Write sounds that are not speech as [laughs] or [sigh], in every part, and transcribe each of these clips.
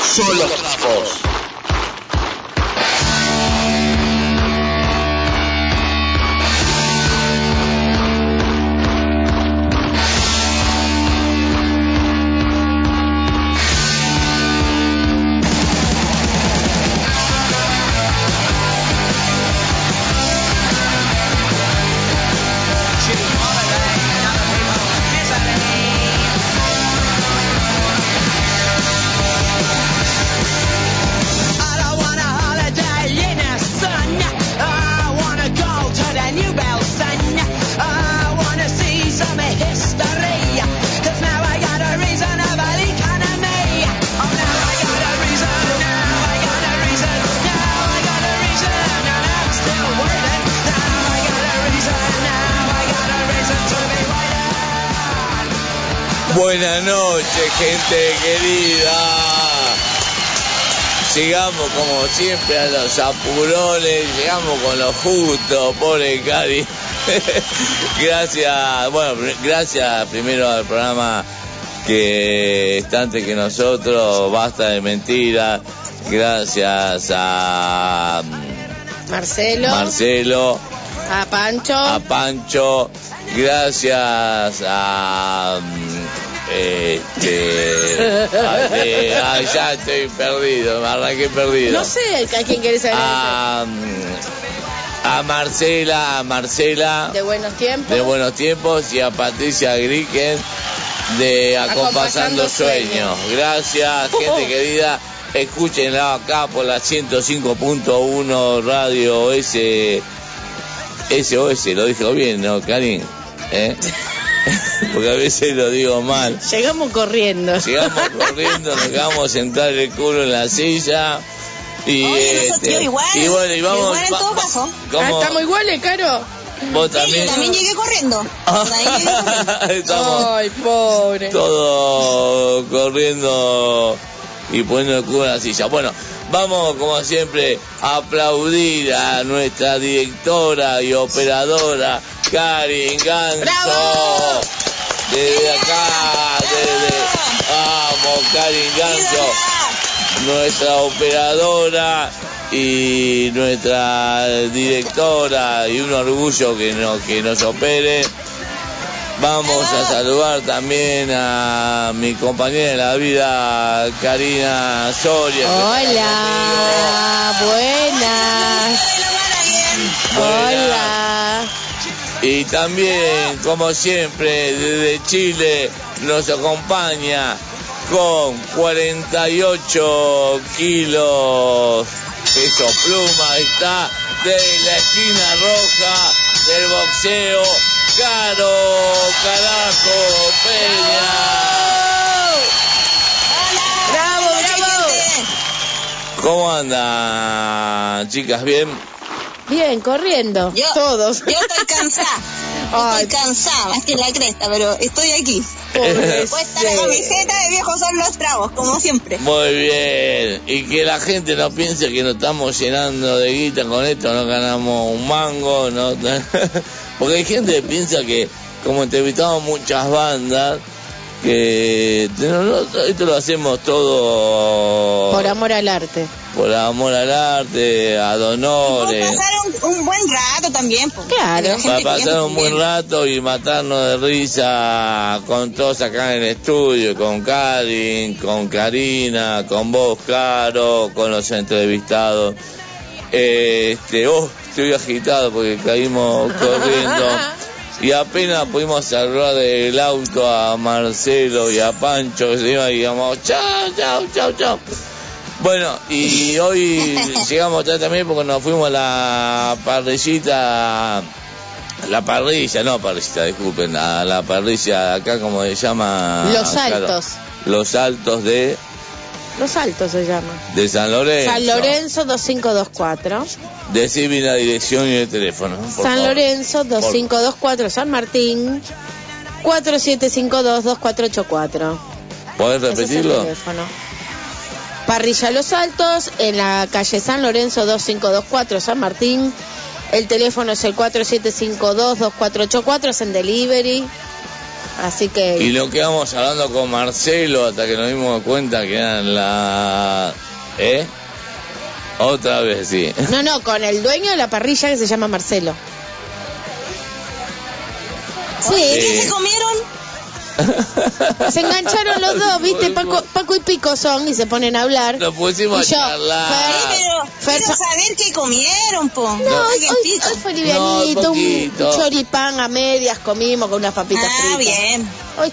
Gente siempre a los apurones, llegamos con lo justo, pobre Cari. [laughs] gracias, bueno, gracias primero al programa que está antes que nosotros, basta de mentiras, gracias a mm, Marcelo, Marcelo, a Pancho, a Pancho, gracias a mm, este ay, ya estoy perdido, me arranqué perdido. no sé a quién querés saber. A, a Marcela, a Marcela de buenos tiempos. de Buenos Tiempos y a Patricia Griken de Acompasando Acompasando Sueños. Gracias, gente querida. Escúchenla acá por la 105.1 Radio S SOS, lo dijo bien, ¿no, Karin? ¿Eh? [laughs] [laughs] Porque a veces lo digo mal. Llegamos corriendo. Llegamos corriendo, nos quedamos sentar el culo en la silla. Y, Oye, este, nosotros igual. y bueno, y vamos. Igual en va- todo va- caso. ¿cómo? Ah, ¿Estamos iguales, Caro? Vos también. yo también llegué corriendo. También llegué corriendo. [laughs] Estamos Ay, pobre. todo corriendo y poniendo el culo en la silla. Bueno, vamos como siempre a aplaudir a nuestra directora y operadora, Karin Ganso. ¡Bravo! Desde acá, desde... Vamos, Karin Ganso nuestra operadora y nuestra directora y un orgullo que nos, que nos opere. Vamos a saludar también a mi compañera de la vida, Karina Soria. Hola, buenas. Hola. Y también, como siempre, desde Chile nos acompaña con 48 kilos peso pluma. Está de la esquina roja del boxeo, Caro Carajo Peña. Bravo, bravo. ¿Cómo andan, chicas? ¿Bien? Bien, corriendo. Yo, Todos. Yo estoy cansada. [laughs] Yo Ay. Estoy cansada, más que la cresta, pero estoy aquí. Puesta la camiseta de viejos son los tragos, como siempre. Muy bien. Y que la gente no piense que nos estamos llenando de guita con esto, no ganamos un mango, no. [laughs] Porque hay gente que piensa que, como entrevistamos muchas bandas, que esto lo hacemos todo Por amor al arte. por amor al arte, a donores. pasar un, un buen rato también. pues. Claro. Para pasar un buen rato y matarnos de risa con todos acá en el estudio, con Karin, con Karina, con vos, Caro, con los entrevistados. Este, oh, estoy agitado porque caímos corriendo y apenas pudimos salvar del auto a Marcelo y a Pancho que se iban y digamos, chao, chao, chao, chao. Bueno, y hoy [laughs] llegamos acá también porque nos fuimos a la parrillita, la parrilla, no parrillita, disculpen, a la parrilla acá como se llama. Los Claro, Altos. los Altos de, Los Altos se llama. de San Lorenzo. San Lorenzo 2524. Decime la dirección y el teléfono. San favor. Lorenzo 2524. San Martín 4752-2484. ¿Podés Ese es el repetirlo? Parrilla Los Altos, en la calle San Lorenzo 2524, San Martín. El teléfono es el 4752-2484, es en delivery. Así que... Y lo quedamos hablando con Marcelo hasta que nos dimos cuenta que eran la... ¿Eh? Otra vez, sí. No, no, con el dueño de la parrilla que se llama Marcelo. Sí, ¿qué se comieron? Se engancharon los dos, ¿viste? Paco, Paco y Pico son y se ponen a hablar. Nos pusimos Y a yo, charlar. Sí, Fer- pero Fer- quiero saber qué comieron, po. No, No, hoy, hoy- hoy fue livianito, No, un, choripán a medias comimos con unas papitas Ah, fritas. bien. Hoy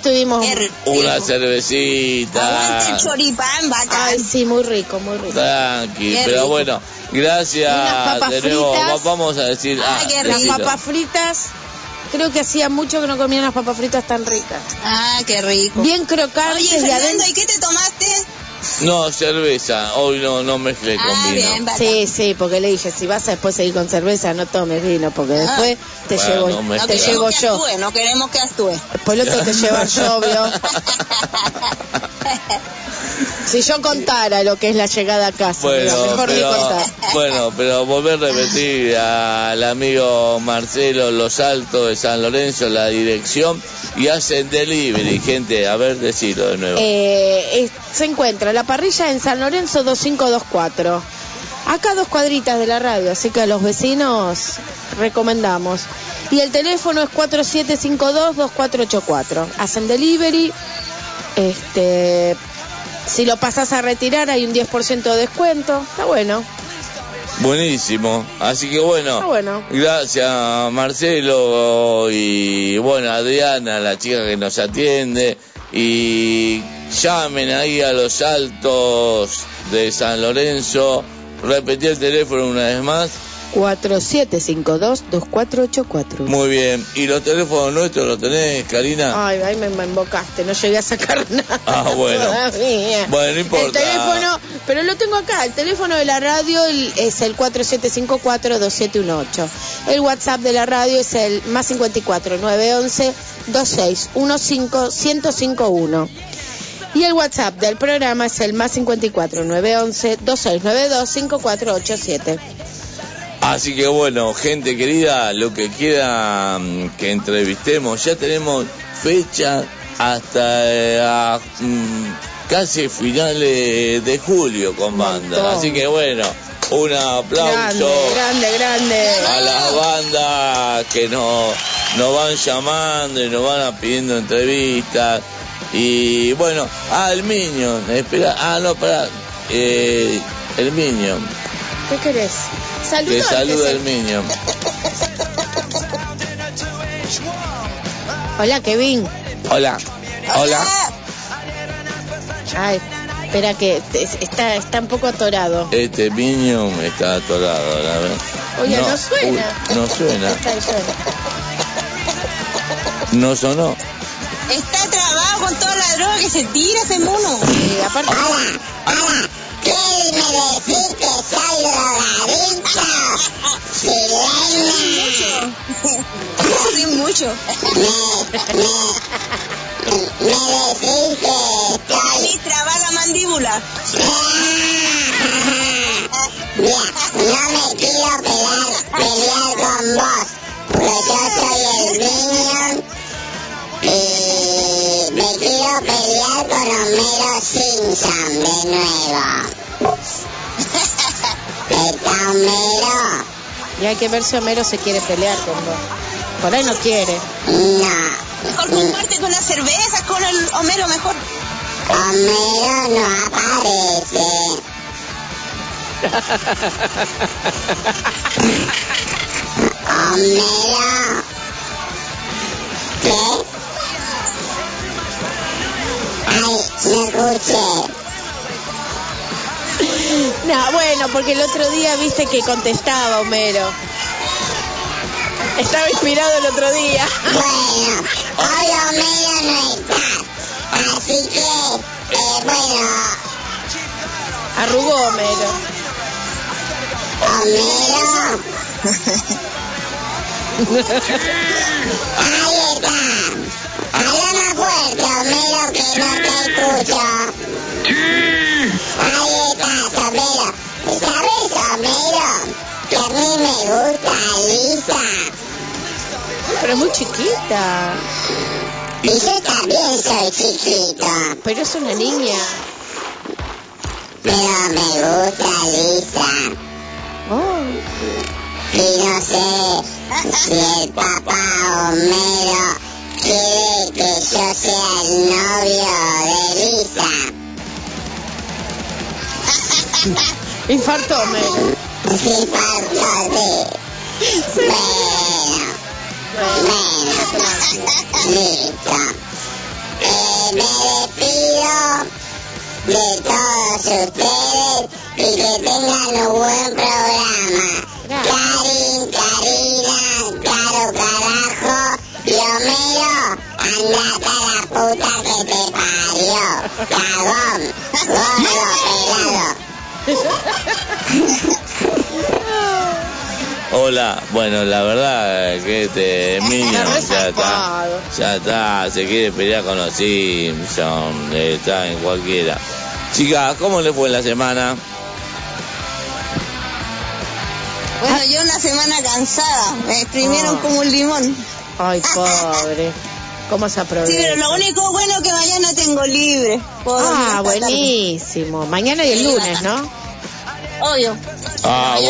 rico. Una cervecita. Aguante el choripán, bacán. Ay, sí, muy rico, muy rico. Tranqui, Qué pero rico. bueno, Unas gracias papas de nuevo. fritas. Va- Vamos a decir. Ay, ah, qué Las decilo. papas fritas, creo que hacía mucho que no comía unas papas fritas tan ricas. Ah, qué rico. Bien crocantes Oye, Fernando, adentro. ¿y qué te tomaste? No, cerveza. Hoy no, no mezclé con Ah, vino. bien. Sí, sí, porque le dije, si vas a después seguir con cerveza, no tomes vino, porque después te Bueno, llevo, no te llevo que yo. actúe, no queremos que actúe. Después lo tengo que llevar yo, obvio. [laughs] Si yo contara lo que es la llegada a casa, Bueno, mejor ni pero, contar. bueno, pero volver a repetir al amigo Marcelo Los Altos de San Lorenzo, la dirección, y hacen delivery, gente, a ver, decirlo de nuevo. Eh, es- se encuentra la parrilla en San Lorenzo 2524. Acá dos cuadritas de la radio, así que a los vecinos recomendamos. Y el teléfono es 4752-2484. Hacen delivery. Este, si lo pasas a retirar hay un 10% de descuento. Está bueno. Buenísimo. Así que bueno, Ah, bueno. gracias Marcelo y bueno, Adriana, la chica que nos atiende. Y llamen ahí a los altos de San Lorenzo. Repetí el teléfono una vez más. 4752-2484. Muy bien. ¿Y los teléfonos nuestros los tenés, Karina? Ay, ahí me, me embocaste, no llegué a sacar [laughs] nada. Ah, bueno. todavía. Bueno, no importa. El teléfono, pero lo tengo acá, el teléfono de la radio el- es el 4754-2718. El WhatsApp de la radio es el más 54 911 2615 1051. Y el WhatsApp del programa es el más 54 911 2692 5487. Así que bueno, gente querida, lo que quiera mm, que entrevistemos, ya tenemos fecha hasta eh, a, mm, casi finales de julio con banda. montón. Así que bueno, un aplauso Grande, grande, grande. a las bandas que nos, nos van llamando y nos van pidiendo entrevistas. Y bueno, ah, el Minion, espera, ah, no, para, eh, el Minion, ¿Qué querés? Saludos. que saluda el Minion. Hola, Kevin. Hola, hola. Ay, espera que te- está, está un poco atorado. Este Minion está atorado, la verdad. Oye, no, suena. uy, no suena, ahí, suena. no sonó. Está trabado con toda la droga que se tira ese mono. Sí, aparte, ¿Qué me decís que soy drogadicto? Sirena. Sí, mucho. Me, me, me decís que estoy... Me traba la mandíbula. Mira, no me quiero pelear, pelear con vos, porque yo soy el Minion y quiero pelear con Homero Simpson de nuevo. [laughs] Está Homero, y hay que ver si Homero se quiere pelear con vos. Por ahí no quiere. no, Mejor comparte con las cervezas, con el Homero mejor. Homero no aparece. [laughs] Homero. ¿Qué? [laughs] No, bueno, porque el otro día viste que contestaba Homero. Estaba inspirado el otro día. Bueno, hoy Homero no está. Así que, eh, bueno, Arrugó Homero. Homero. [laughs] Ahí está. Habla más fuerte, Homero, que no te escucho. Ahí está, Homero. ¿Sabes, Homero? Que a mí me gusta Lisa. Pero es muy chiquita. Y yo también soy chiquito. Pero es una niña. Pero me gusta Lisa. Oh. Y no sé si el papá Homero quiere que yo sea el novio de Lisa. [laughs] Infartó Homero. Sí, falta de... Bueno, bueno, [laughs] listo. Eh, me despido de todos ustedes y que tengan un buen programa. Karin, Karina, Caro Carajo y Homero, a la puta que te parió. Cagón, gordo, pelado. [laughs] Hola, bueno, la verdad que este Minion ya está, ya está, se quiere pelear con los Simpsons, está en cualquiera. Chicas, ¿cómo les fue en la semana? Bueno, yo una semana cansada. Me exprimieron Ah. como un limón. Ay, pobre. ¿Cómo se aprovecha? Sí, pero lo único bueno es que mañana tengo libre. Puedo Ah, buenísimo. Mañana y el lunes, ¿no? Obvio. Ah, Mañana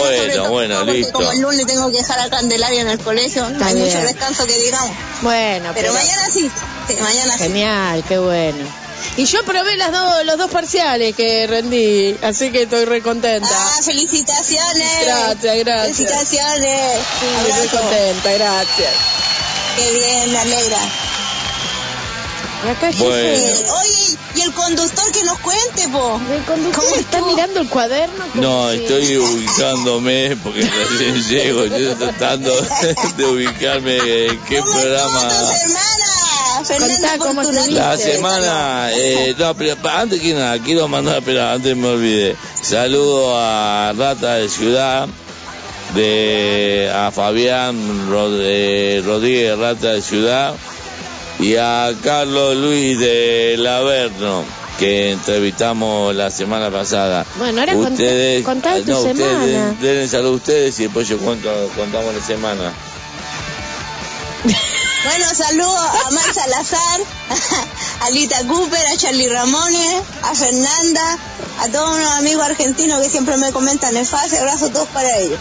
bueno, bueno, listo. Como el lunes tengo que dejar a Candelaria en el colegio, no hay mucho descanso que digamos. Bueno, Pero mañana sí. Sí, mañana sí. Genial, qué bueno. Y yo probé las dos, los dos parciales que rendí, así que estoy re contenta. Ah, felicitaciones. Gracias, gracias. Felicitaciones. Sí, re Abrazo. contenta, gracias. Qué bien, me alegra. Y acá Bueno. Eh, oye, el conductor que nos cuente, po. El conductor ¿Cómo está mirando el cuaderno. como No, estoy ubicándome porque recién [laughs] llego. Yo tratando [laughs] de ubicarme en qué ¿Cómo programa. Fernanda cómo. La semana, eh, no, pero antes que nada, quiero mandar, pero antes me olvidé, saludo a Rata de Ciudad, de a Fabián Rod- eh, Rodríguez Rata de Ciudad y a Carlos Luis de Laverno que entrevistamos la semana pasada. Bueno, ahora contá- ustedes, contá de tu no, ustedes semana. den, den saludo a ustedes y después yo cuento, contamos la semana. [laughs] Bueno, saludo a Mar Salazar, [laughs] a Lita Cooper, a Charlie Ramones, a Fernanda, a todos unos amigos argentinos que siempre me comentan en fase. Abrazo a todos para ellos.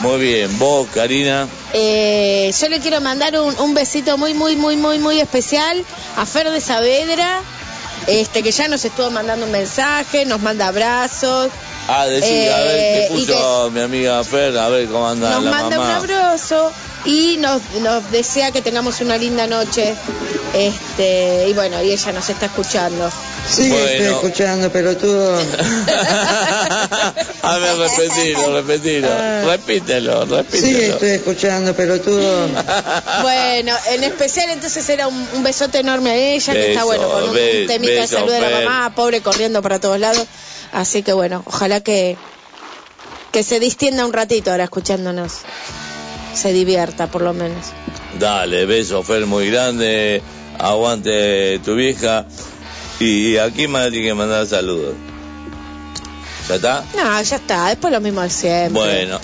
Muy bien, vos, Karina. Eh, yo le quiero mandar un, un besito muy, muy, muy, muy, muy especial a Fer de Saavedra, este, que ya nos estuvo mandando un mensaje, nos manda abrazos, Ah, decir, a ver, Eh, ¿qué y puso mi amiga Fer? A ver cómo anda nos la manda un abrazo y nos, nos desea que tengamos una linda noche. Este, y bueno, y ella nos está escuchando. Sí, Bueno. estoy escuchando, pelotudo. [laughs] a ver, repetilo, repetilo. Repítelo, Sí, repítelo. estoy escuchando, pelotudo. [laughs] Bueno, en especial entonces era un, un besote enorme a ella, que está bueno, con un, temita de beso, salud de la mamá, pobre corriendo para todos lados. Así que bueno, ojalá que, que se distienda un ratito ahora escuchándonos. Se divierta por lo menos. Dale, beso, Fer, muy grande. Aguante tu vieja. Y aquí más tiene que mandar saludos. ¿Ya está? No, ya está, después lo mismo de siempre. Bueno.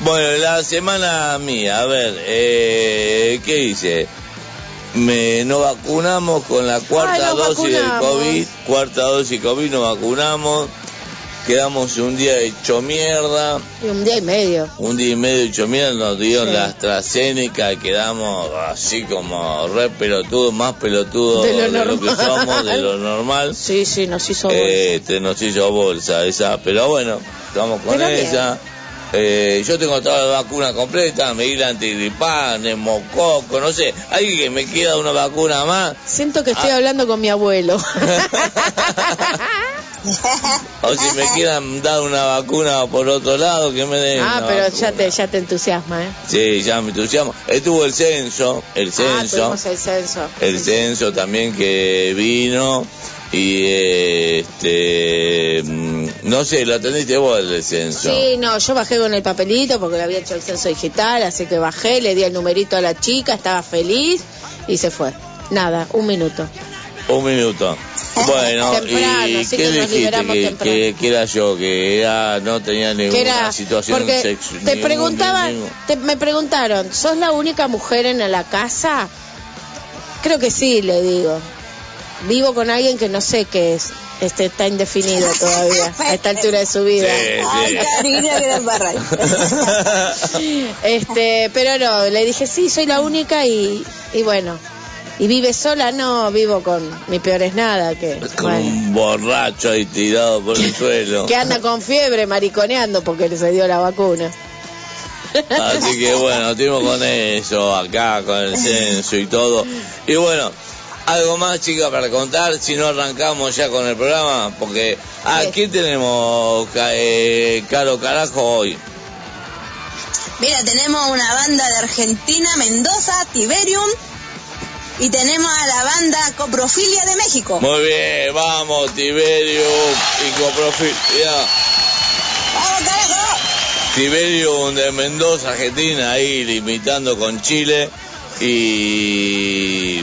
Bueno, la semana mía, a ver, eh, ¿qué hice? Me, nos vacunamos con la cuarta Ay, dosis del vacunamos. COVID, cuarta dosis COVID nos vacunamos, quedamos un día hecho mierda, Y un día y medio. un día y medio hecho mierda, nos dieron Sí. la AstraZeneca y quedamos así como re pelotudos, más pelotudos De lo de lo que somos, de lo normal. [laughs] Sí, sí, nos hizo bolsa. Este, nos hizo bolsa esa, pero bueno, estamos con Pero bien. esa. Eh, yo tengo toda la vacuna completa, me di la antigripal, neumococo, no sé, alguien que me queda una vacuna más, Siento que estoy Ah. hablando con mi abuelo. [laughs] [laughs] o si me quieran dar una vacuna por otro lado, que me den. ah, pero vacuna. ya te, ya te entusiasma, ¿eh? Sí, ya me entusiasmo. Estuvo el censo, el Ah, censo, tuvimos el censo. el censo también que vino y este, mm, no sé, lo atendiste vos el censo. Sí, no, yo bajé con el papelito porque le había hecho el censo digital, así que bajé, le di el numerito a la chica, estaba feliz y se fue. Nada, un minuto. Un minuto. Bueno, [laughs] Temprano, ¿y qué que dijiste? Que, que, que era yo, que era, no tenía ninguna era, situación porque sexual. te preguntaban, te- me preguntaron, ¿sos la única mujer en la casa? Creo que sí, le digo. Vivo con alguien que no sé qué es, este está indefinido todavía, a esta altura de su vida. Que barra. [laughs] Este, pero no, le dije, sí, soy la única y, y bueno. ¿Y vive sola? No, vivo con mi peor es nada, que, Con bueno, un borracho ahí tirado por el suelo. que anda con fiebre mariconeando porque se dio la vacuna. Así que bueno, estuvimos con eso acá, con el censo y todo. Y bueno, algo más, chicas, para contar, si no arrancamos ya con el programa, porque aquí tenemos eh, Caro Carajo hoy. Mira, tenemos una banda de Argentina, Mendoza, Tiberium. Y tenemos a la banda Coprofilia de México. Muy bien, vamos, Tiberio y Coprofilia. ¡Vamos, carajo! Tiberio de Mendoza, Argentina, ahí limitando con Chile. Y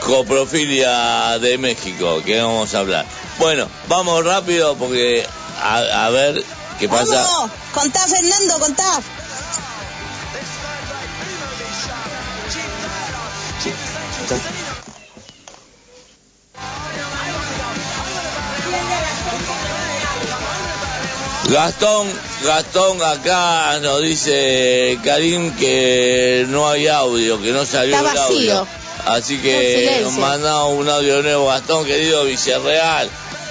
coprofilia de México, que vamos a hablar. Bueno, vamos rápido porque a, a ver qué pasa. Vamos, contá Fernando, contá. Gastón, Gastón acá nos dice Karim que no hay audio, que no salió Está el vacío. audio. Así que nos manda un audio nuevo, Gastón, querido Villarreal,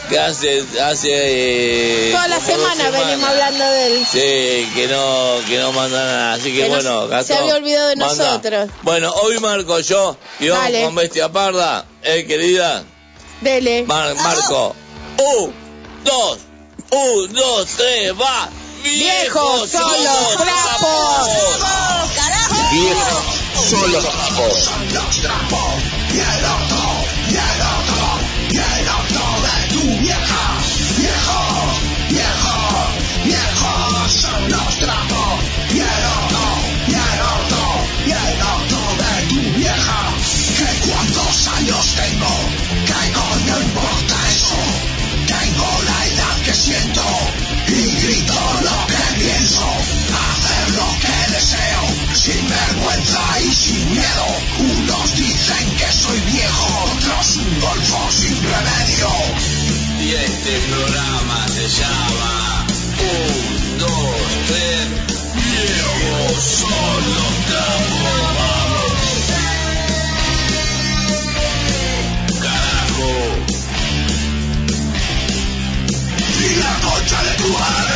que hace, hace eh, Toda la semana venimos hablando de él. Sí, que no, que no manda nada. Así que, Que no bueno, se- Gastón. se había olvidado de manda. nosotros. Bueno, hoy marco yo y vamos Dale. con Bestia Parda. Eh, querida, Dele. Mar- Marco. Un, dos, un, dos, tres, va. Viejos son los trapos. Viejos son los trapos. Y este programa se llama Un, dos, tres, viejos son los trapos. Carajo. Y la concha de tu madre.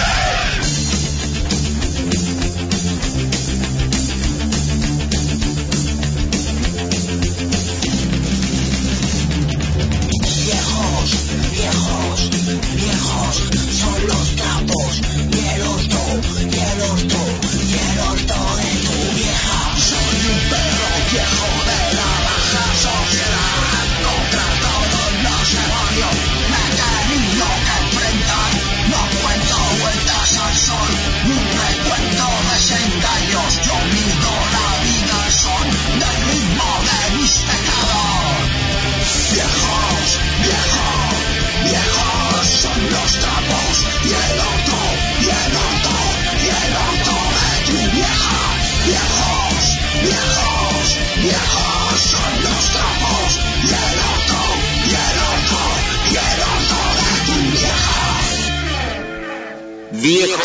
Viejos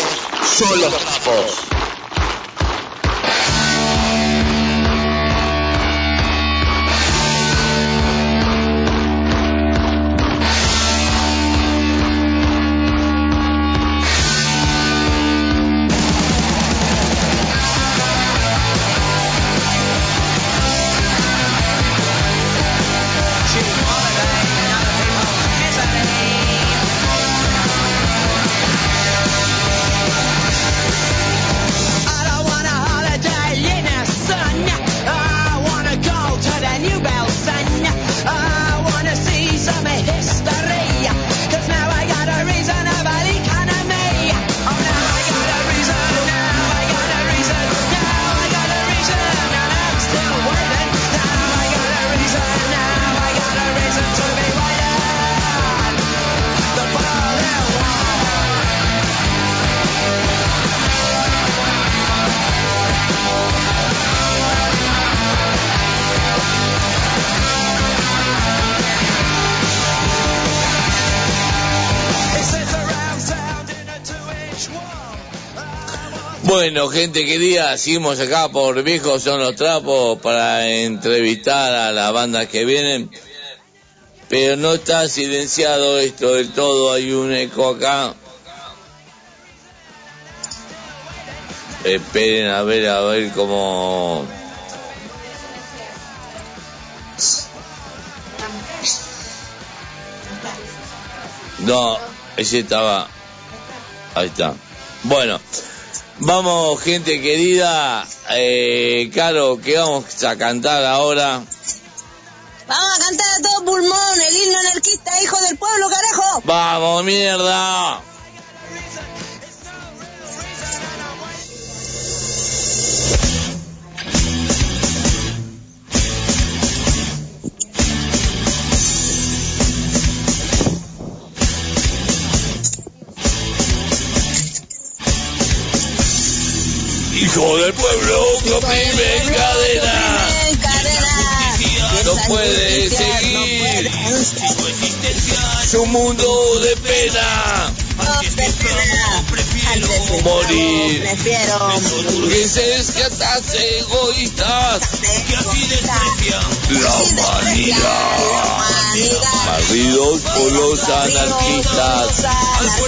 son los Bueno, gente querida, seguimos acá por Viejos son los trapos para entrevistar a las bandas que vienen. Pero no está silenciado esto del todo, hay un eco acá. Esperen a ver, a ver cómo... No, ese estaba... Ahí está. Bueno, vamos gente querida. Eh, Caro, ¿qué vamos a cantar ahora? Vamos a cantar a todo pulmón el himno anarquista, hijo del pueblo, carajo. ¡Vamos, mierda! Hijo del pueblo, oprime en cadena. No puede seguir su mundo de pena. Morir. Burgueses que atas egoístas. La humanidad. Barridos por los anarquistas.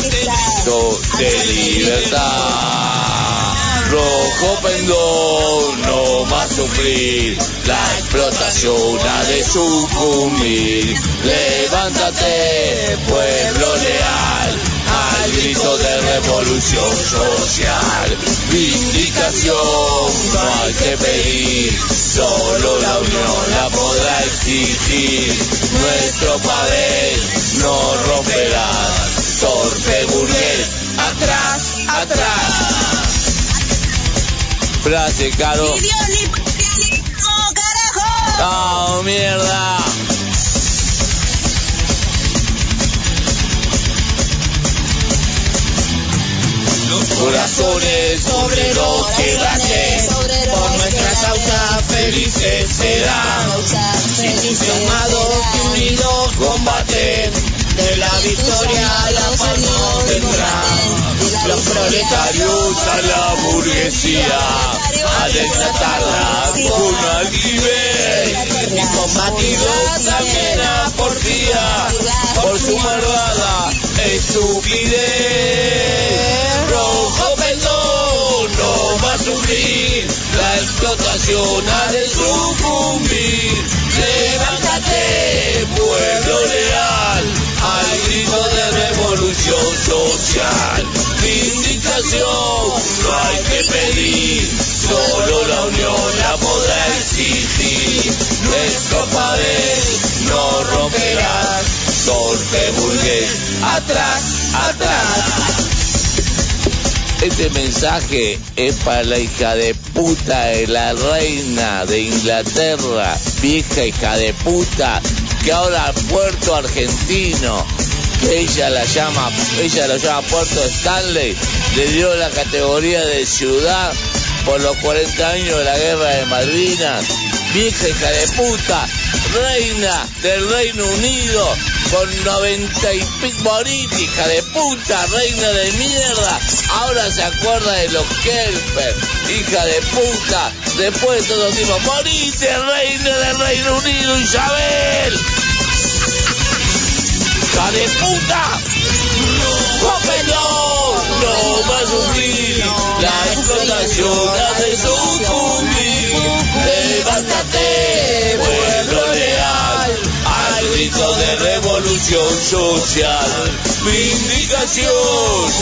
Grito de libertad. Rojo pendón, no más sufrir. La explotación ha de sucumbir. Levántate, pueblo leal. Al grito de revolución social, vindicación no hay que pedir, solo la unión la podrá exigir. Nuestro papel no romperá, torpe burgués, atrás, atrás. Frase, Caro. ¡Oh, mierda! Los corazones obreros quédate, por nuestra causa felices serán. Institucionados y unidos combaten, de la victoria la paz nos vendrá. Los proletarios a la burguesía, a desatarla con altivez, y combatidos también a porfía, por su malvada estupidez. Rojo pendón, no va a sufrir, la explotación ha de sucumbir. Social. Vindicación no hay que pedir, solo la unión la podrá exigir. Nuestro padre no romperá, torpe burgués, atrás, atrás. Este mensaje es para la hija de puta de la reina de Inglaterra, vieja hija de puta, que ahora puerto argentino, ella la llama, ella lo llama Puerto Stanley, le dio la categoría de ciudad por los 40 años de la guerra de Malvinas, vieja hija de puta, reina del Reino Unido, con 90 y pico morir, hija de puta, reina de mierda. Ahora se acuerda de los Kelper, hija de puta. Después de todo tipo, morite, reina del Reino Unido, Isabel. Hija de puta. Cómelo, no va a sufrir la explotación ha de sucumbir. Levántate, pueblo leal, al grito de revolución social. Vindicación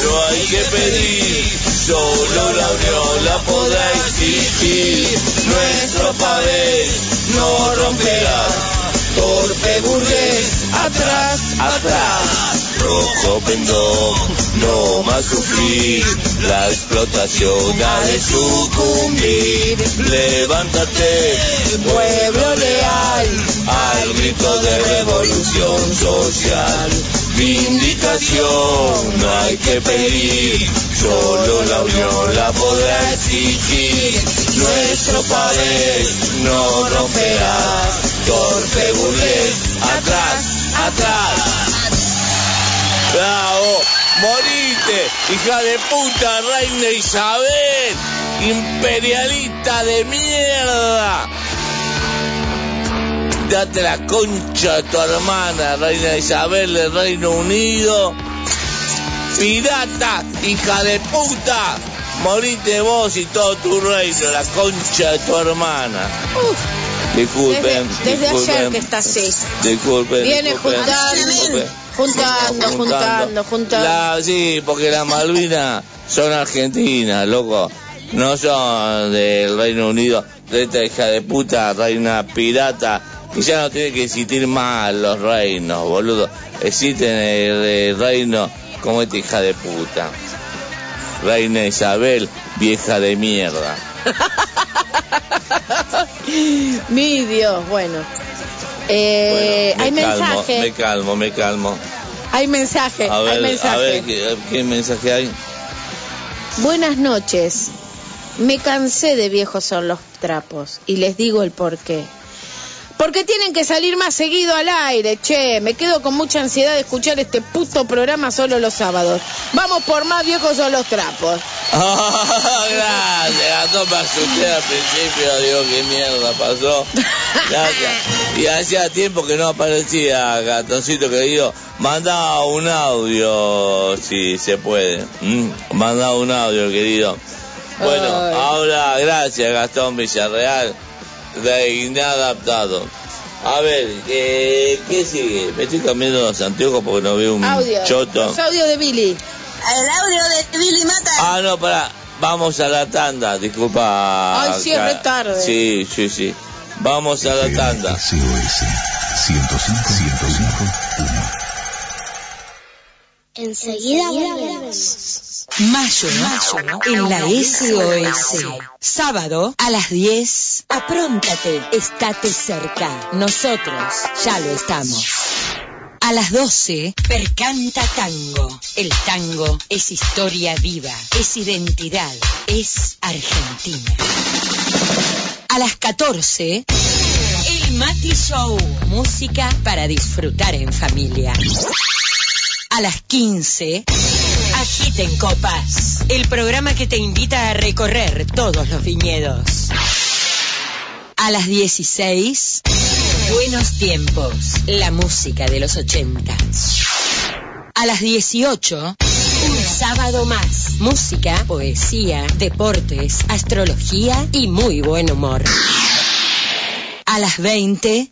no hay que pedir, solo la unión la podrá exigir. Nuestro papel no romperá, torpe burgués, atrás, atrás. Rojo pendón, no más sufrir, la explotación ha de sucumbir. Levántate, pueblo leal, al grito de revolución social. Vindicación no hay que pedir, solo la unión la podrá exigir. Nuestro pared no romperá, torpe burgués, atrás, atrás. Bravo, morite, hija de puta, reina Isabel, imperialista de mierda. Date la concha de tu hermana, reina Isabel del Reino Unido. Pirata, hija de puta, morite vos y todo tu reino, la concha de tu hermana. Disculpen, Desde, desde disculpen, ayer que está así. disculpen. Viene disculpen. juntando, juntando, juntando, juntando. La- sí, porque las Malvinas son argentinas, loco. No son del Reino Unido, de esta hija de puta, reina pirata, que ya no tiene que existir más los reinos, boludo. Existen el, el reino como esta hija de puta. Reina Isabel, vieja de mierda. [laughs] Mi Dios, bueno. Eh, Bueno, hay calmo, mensaje, me calmo, me calmo. hay mensaje, A hay ver, mensaje. a ver, ¿qué, qué mensaje hay? Buenas noches. Me cansé de viejos son los trapos y les digo el por qué. Porque tienen que salir más seguido al aire, che. Me quedo con mucha ansiedad de escuchar este puto programa solo los sábados. Vamos por más viejos son los trapos. [laughs] Gracias, Gastón, me asusté al principio, digo, qué mierda pasó. Gracias. Y hacía tiempo que no aparecía, Gatoncito querido. Manda un audio, si se puede. Mm, Manda un audio, querido. Bueno, Ay. ahora, gracias, Gastón Villarreal, de inadaptado. A ver, ¿qué, ¿qué sigue? Me estoy cambiando los anteojos porque no veo un Audio. choto. Los audios de Billy. El audio de Billy Mata. Ah, no, pará. Vamos a la tanda, disculpa. Ay, sí, tarde. Sí, sí, sí. Vamos a la tanda. SOS 105 105 Enseguida volvemos. Mayo, en la SOS. Sábado a las 10. Apróntate, estate cerca. Nosotros ya lo estamos. A las 12, Percanta Tango. El tango es historia viva, es identidad, es Argentina. A las 14, El Mati Show. Música para disfrutar en familia. A las 15, Agiten Copas. El programa que te invita a recorrer todos los viñedos. A las 16, Buenos Tiempos. La música de los 80. A las 18, un sábado más. Música, poesía, deportes, astrología y muy buen humor. A las 20,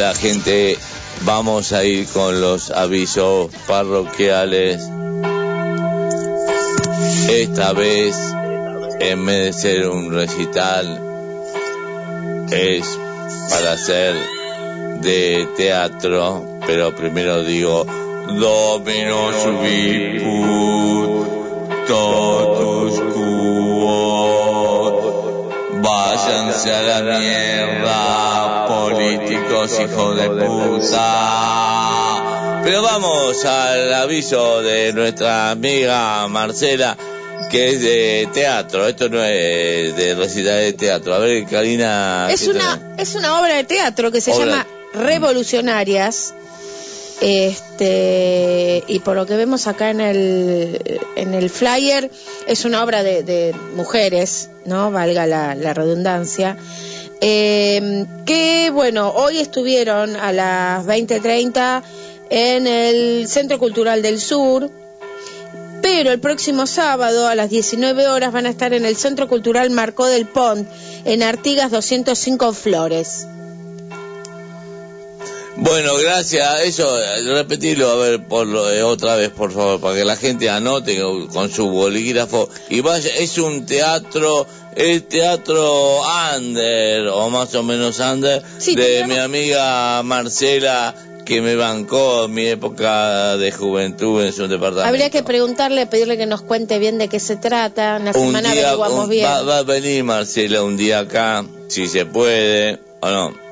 Hola gente, vamos a ir con los avisos parroquiales. Esta vez, en vez de ser un recital, es para hacer de teatro, pero primero digo, Dominus viput, Váyanse a la mierda, políticos hijos de puta. Pero vamos al aviso de nuestra amiga Marcela, que es de teatro. Esto no es de recital de teatro. A ver, Karina. Es ¿qué una, es una obra de teatro que se Obra. llama Revolucionarias. Este, y por lo que vemos acá en el, en el flyer, es una obra de, de mujeres, ¿no? Valga la, la redundancia. Eh, que, bueno, hoy estuvieron a las 20.30 en el Centro Cultural del Sur, pero el próximo sábado a las 19 horas van a estar en el Centro Cultural Marcó del Pont, en Artigas 205 Flores. Bueno, gracias. Eso, repetirlo a ver por lo- eh, otra vez, por favor, para que la gente anote con- su bolígrafo. Y vaya, es un teatro, es teatro under, o más o menos under, Sí, de mi amiga Marcela, que me bancó en mi época de juventud en su departamento. Habría que preguntarle, pedirle que nos cuente bien de qué se trata. En la un semana día, averiguamos un- bien. va, va a venir Marcela un día acá, si se puede, o no,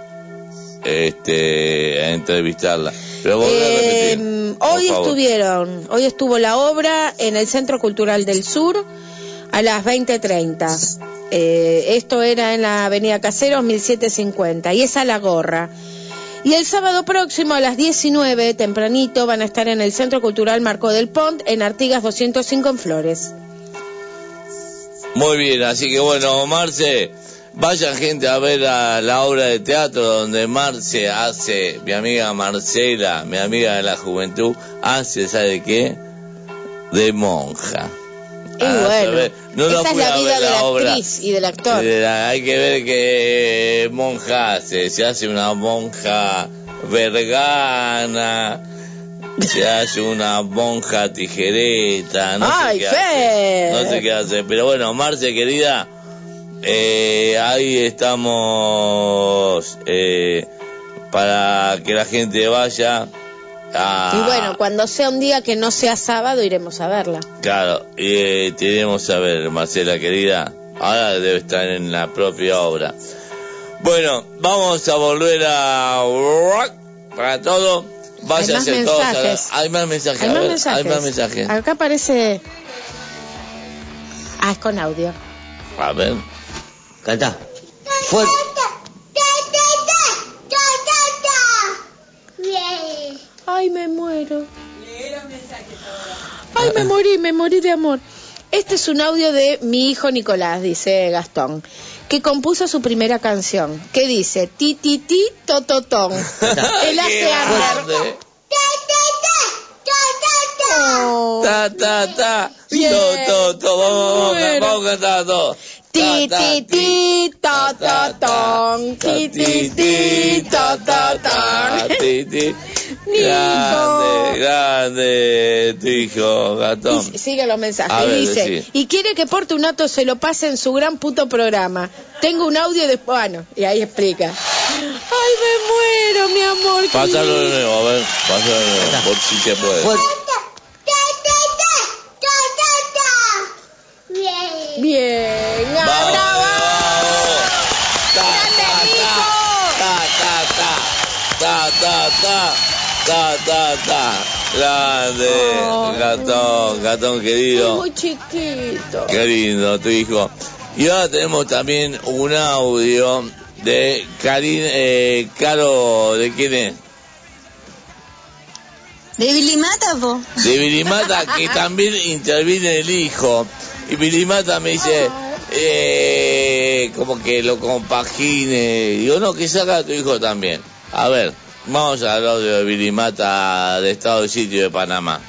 este, a entrevistarla. Pero Eh, repetir, por hoy estuvieron, hoy estuvo la obra en el Centro Cultural del Sur a las 20.30. Eh, esto era en la Avenida Caseros 1750 y es a la gorra. Y el sábado próximo a las 19, tempranito, van a estar en el Centro Cultural Marco del Pont en Artigas 205 en Flores. Muy bien, así que bueno, Marce, vayan gente a ver a la obra de teatro donde Marce hace, mi amiga Marcela, mi amiga de la juventud, hace, ¿sabe qué? De monja. Y Ah, bueno. No esa es la vida de la obra. actriz y del actor. Eh, hay que ver qué monja hace. Se hace una monja vergana, se hace una monja tijereta, no ¡Ay, sé qué hace. No sé qué hace. Pero bueno, Marce, querida, eh, ahí estamos eh, para que la gente vaya. A, Y bueno, cuando sea un día que no sea sábado, iremos a verla. Claro, eh, tenemos a ver, Marcela querida, ahora debe estar en la propia obra. Bueno, vamos a volver a rock para todo. Váyanse Hay más todos a mensajes. Hay más mensajes. Hay más ver, mensajes. Hay más mensajes. Acá aparece. Ah, es con audio. A ver. Canta. Fuerte. Ay, me muero. Ay, me morí, me morí de amor. Este es un audio de mi hijo Nicolás, dice Gastón, que compuso su primera canción, que dice ti ti ti to to ton. Él hace grande. Oh. Ta, ta, ta. To, to, to. Vamos, vamos, vamos cantar todo. Ti Ta, ta, ti ti. Ti ti ti to to ton. Ti, ti. Grande, grande, tu hijo, gatón. Y sigue los mensajes. Ver, y dice, decí. y quiere que Portunato se lo pase en su gran puto programa. Tengo un audio de... Bueno, y ahí explica. Ay, me muero, mi amor. Pásalo de nuevo, a ver, pásalo de nuevo, por si se puede. Bien. ¡Ah, vamos, bravo! Grande, gatón, gatón querido. Muy chiquito. Qué lindo, tu hijo. Y ahora tenemos también un audio de Karin, eh, Caro, ¿de quién es? De Bilimata, po. De Bilimata, que también interviene el hijo y Vilimata me dice eh, como que lo compagine digo no que saca a tu hijo también a ver vamos al audio de Vilimata de Estado de Sitio de Panamá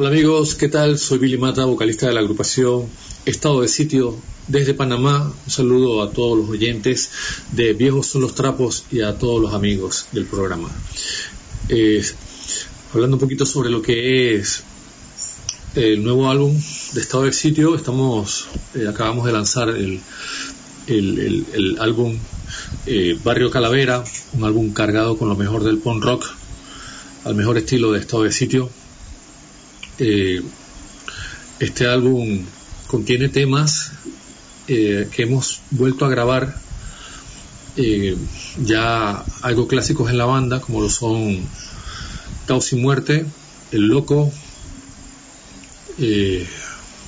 Hola amigos, ¿qué tal? Soy Billy Mata, vocalista de la agrupación Estado de Sitio desde Panamá. Un saludo a todos los oyentes de Viejos son los Trapos y a todos los amigos del programa. Eh, hablando un poquito sobre lo que es el nuevo álbum de Estado de Sitio, estamos, eh, acabamos de lanzar el, el, álbum eh, Barrio Calavera, un álbum cargado con lo mejor del punk rock, al mejor estilo de Estado de Sitio. Eh, este álbum contiene temas que hemos vuelto a grabar ya algo clásicos en la banda, como lo son Caos y Muerte, El Loco,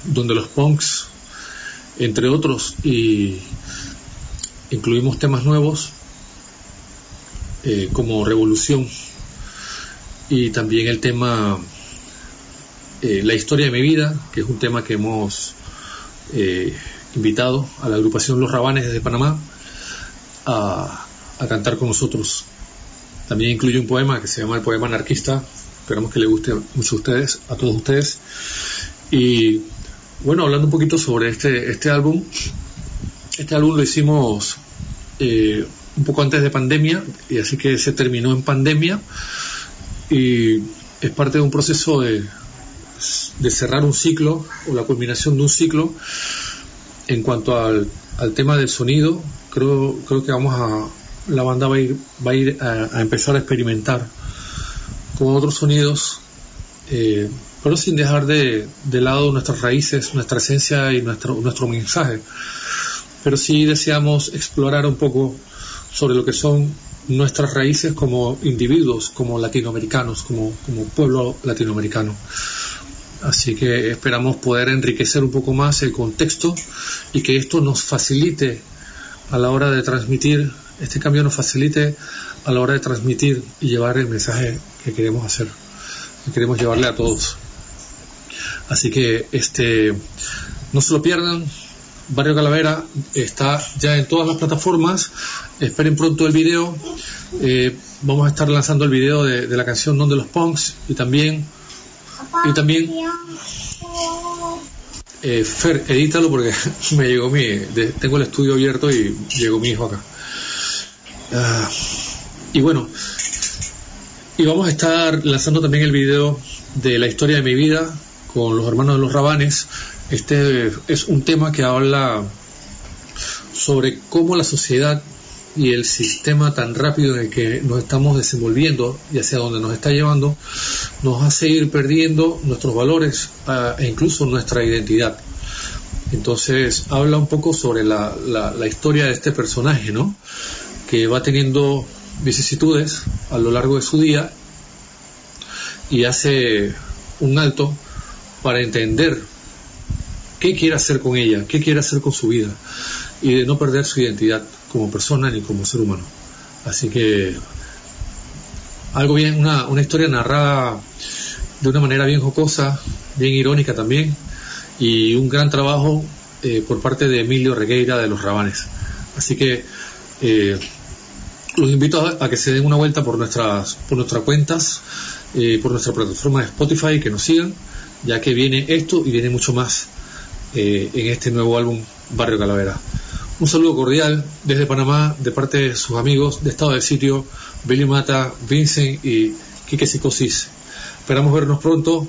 Donde los Punks, entre otros, y incluimos temas nuevos eh, como Revolución y también el tema eh, La historia de mi vida, que es un tema que hemos eh, invitado a la agrupación Los Rabanes desde Panamá a, a cantar con nosotros. También incluye un poema que se llama el poema anarquista. Esperamos que le guste mucho a ustedes, a todos ustedes. Y bueno, hablando un poquito sobre este, este álbum, este álbum lo hicimos eh, un poco antes de pandemia, y así que se terminó en pandemia, y es parte de un proceso de, de cerrar un ciclo, o la culminación de un ciclo, en cuanto al, al tema del sonido, creo, creo que vamos a, la banda va a ir, va a, ir a, empezar a experimentar con otros sonidos, eh, pero sin dejar de, de, lado nuestras raíces, nuestra esencia y nuestro, nuestro mensaje. Pero sí deseamos explorar un poco sobre lo que son nuestras raíces como individuos, como latinoamericanos, como, como pueblo latinoamericano. Así que esperamos poder enriquecer un poco más el contexto y que esto nos facilite a la hora de transmitir, este cambio nos facilite a la hora de transmitir y llevar el mensaje que queremos hacer, que queremos llevarle a todos. Así que este no se lo pierdan. Barrio Calavera está ya en todas las plataformas. Esperen pronto el video. Eh, vamos a estar lanzando el video de, la canción Donde los Punks y también y también eh, Fer, edítalo porque [laughs] me llegó mi tengo el estudio abierto y llegó mi hijo acá. Ah, y bueno, y vamos a estar lanzando también el video de la historia de mi vida con los hermanos de los Rabanes. Este es un tema que habla sobre cómo la sociedad y el sistema tan rápido en el que nos estamos desenvolviendo y hacia donde nos está llevando nos hace ir perdiendo nuestros valores uh, e incluso nuestra identidad. Entonces habla un poco sobre la, la, la, historia de este personaje, ¿no? Que va teniendo vicisitudes a lo largo de su día y hace un alto para entender qué quiere hacer con ella, qué quiere hacer con su vida y de no perder su identidad como persona ni como ser humano. Así que algo bien, una, una historia narrada de una manera bien jocosa, bien irónica también, y un gran trabajo eh, por parte de Emilio Regueira de los Rabanes. Así que eh, los invito a, que se den una vuelta por nuestras, por nuestras cuentas, eh, por nuestra plataforma de Spotify, que nos sigan, ya que viene esto y viene mucho más eh, en este nuevo álbum Barrio Calavera. Un saludo cordial desde Panamá de parte de sus amigos de Estado del Sitio, Billy Mata, Vincent y Quique Psicosis. Esperamos vernos pronto.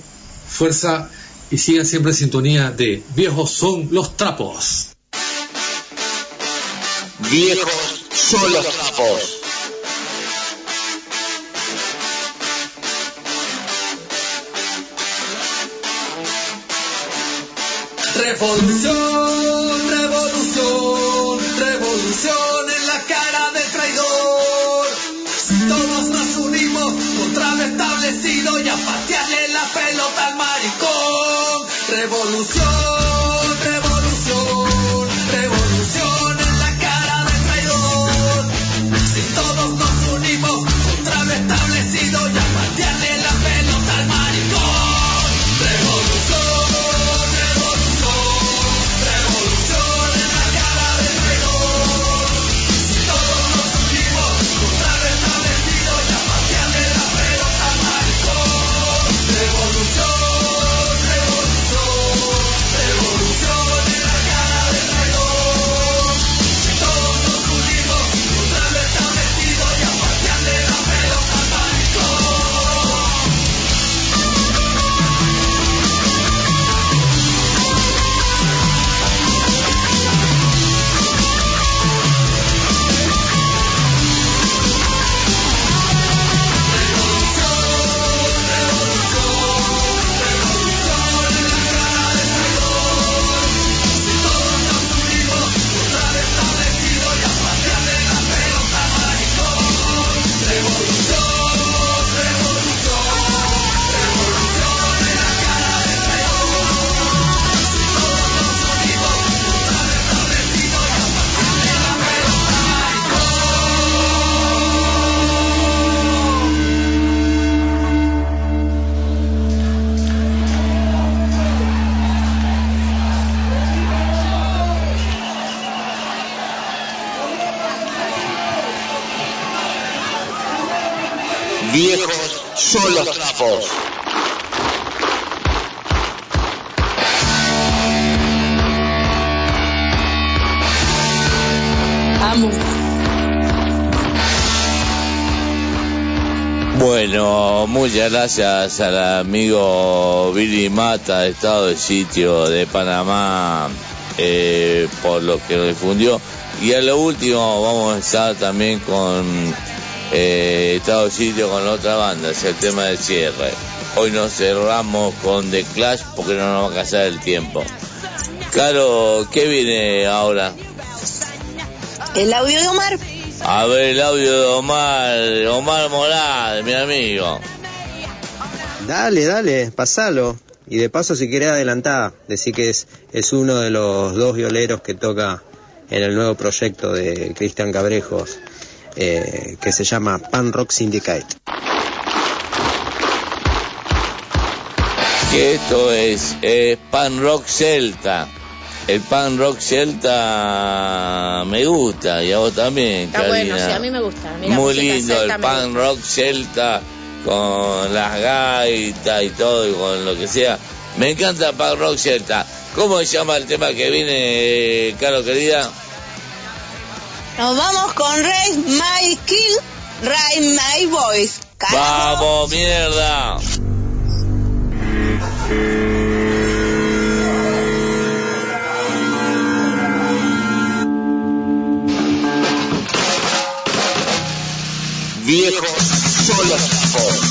Fuerza y sigan siempre en sintonía de Viejos son los trapos. Viejos son los trapos. Revolución, revolución, revolución en la cara del traidor. Si todos nos unimos contra lo establecido y a patearle la pelota al maricón. Revolución, trapos. Amo. Bueno, muchas gracias al amigo Billy Mata de Estado de Sitio de Panamá eh, por lo que nos difundió. Y a lo último vamos a estar también con eh, Estado de Sitio con la otra banda, es el tema del cierre. Hoy nos cerramos con The Clash porque no nos va a casar el tiempo. Caro, ¿qué viene ahora? El audio de Omar. A ver el audio de Omar, Omar Morales, mi amigo. Dale, dale, pasalo. Y de paso, si querés adelantar, decir que es, es uno de los dos violeros que toca en el nuevo proyecto de Cristian Cabrejos, eh, que se llama Pan Rock Syndicate. Que esto es eh, pan rock celta. El pan rock celta me gusta y a vos también, Está bueno, Karina. sí, a mí me gusta. Muy lindo celta el pan rock celta con las gaitas y todo y con lo que sea. Me encanta el pan rock celta. ¿Cómo se llama el tema que viene, eh, Caro querida? Nos vamos con Raise My Kill, Raise My Voice. Carajo. ¡Vamos, mierda! Viejos son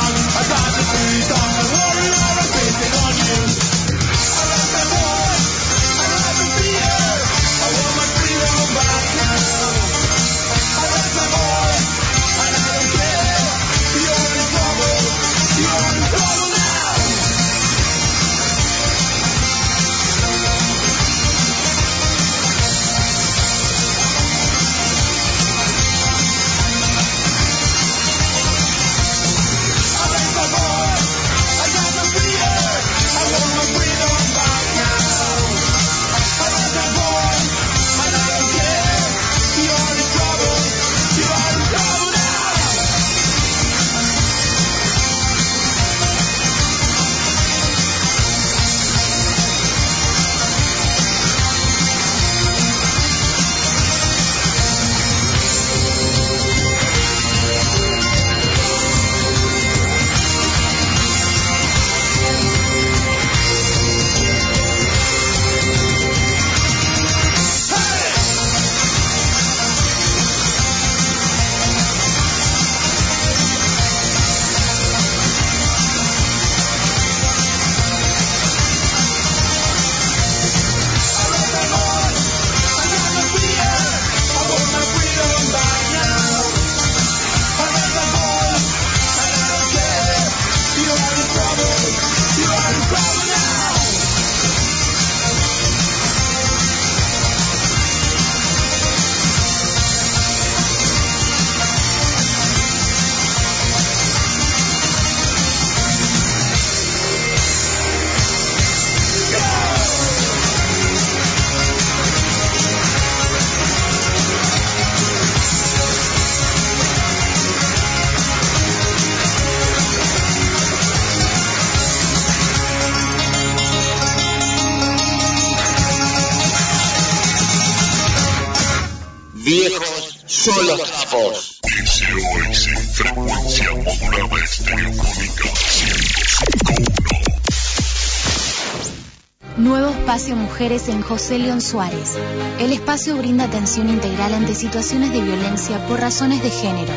mujeres en José León Suárez. El espacio brinda atención integral ante situaciones de violencia por razones de género.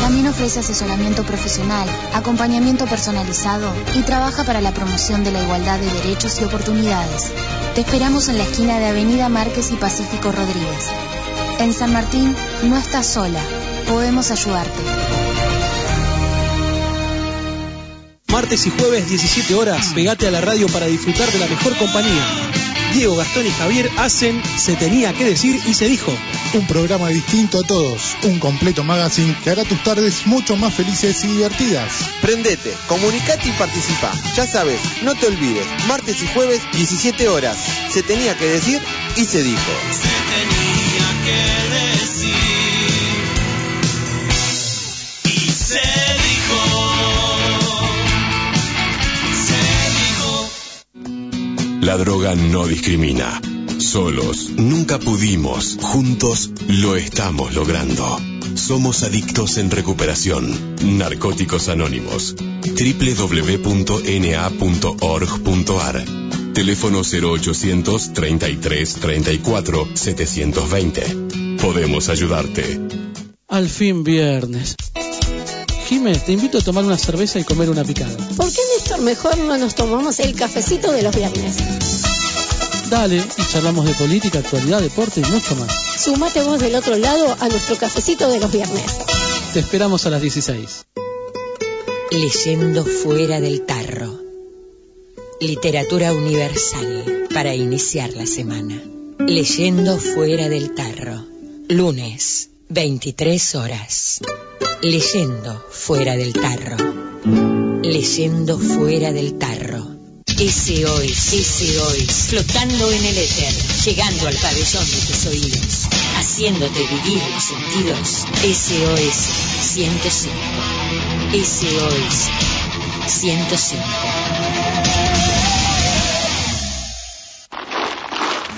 También ofrece asesoramiento profesional, acompañamiento personalizado y trabaja para la promoción de la igualdad de derechos y oportunidades. Te esperamos en la esquina de Avenida Márquez y Pacífico Rodríguez. En San Martín no estás sola, podemos ayudarte. Martes y jueves 17 horas, pegate a la radio para disfrutar de la mejor compañía. Diego, Gastón y Javier hacen Se tenía que decir y se dijo. Un programa distinto a todos, un completo magazine que hará tus tardes mucho más felices y divertidas. Prendete, comunicate y participa. Ya sabes, no te olvides, martes y jueves 17 horas. Se tenía que decir y se dijo. La droga no discrimina. Solos nunca pudimos, juntos lo estamos logrando. Somos adictos en recuperación. Narcóticos Anónimos. www.na.org.ar. Teléfono 0800 33 34 720. Podemos ayudarte. Al fin viernes. Jiménez, te invito a tomar una cerveza y comer una picada. ¿Por qué, Néstor, mejor no nos tomamos el cafecito de los viernes? Dale y charlamos de política, actualidad, deporte y mucho más. Sumate vos del otro lado a nuestro cafecito de los viernes. Te esperamos a las 16. Leyendo fuera del tarro. Literatura universal para iniciar la semana. Leyendo fuera del tarro. Lunes, 23 horas. Leyendo fuera del tarro. Leyendo fuera del tarro. SOS, SOS, flotando en el éter, llegando al pabellón de tus oídos, haciéndote vivir los sentidos. SOS 105. SOS 105.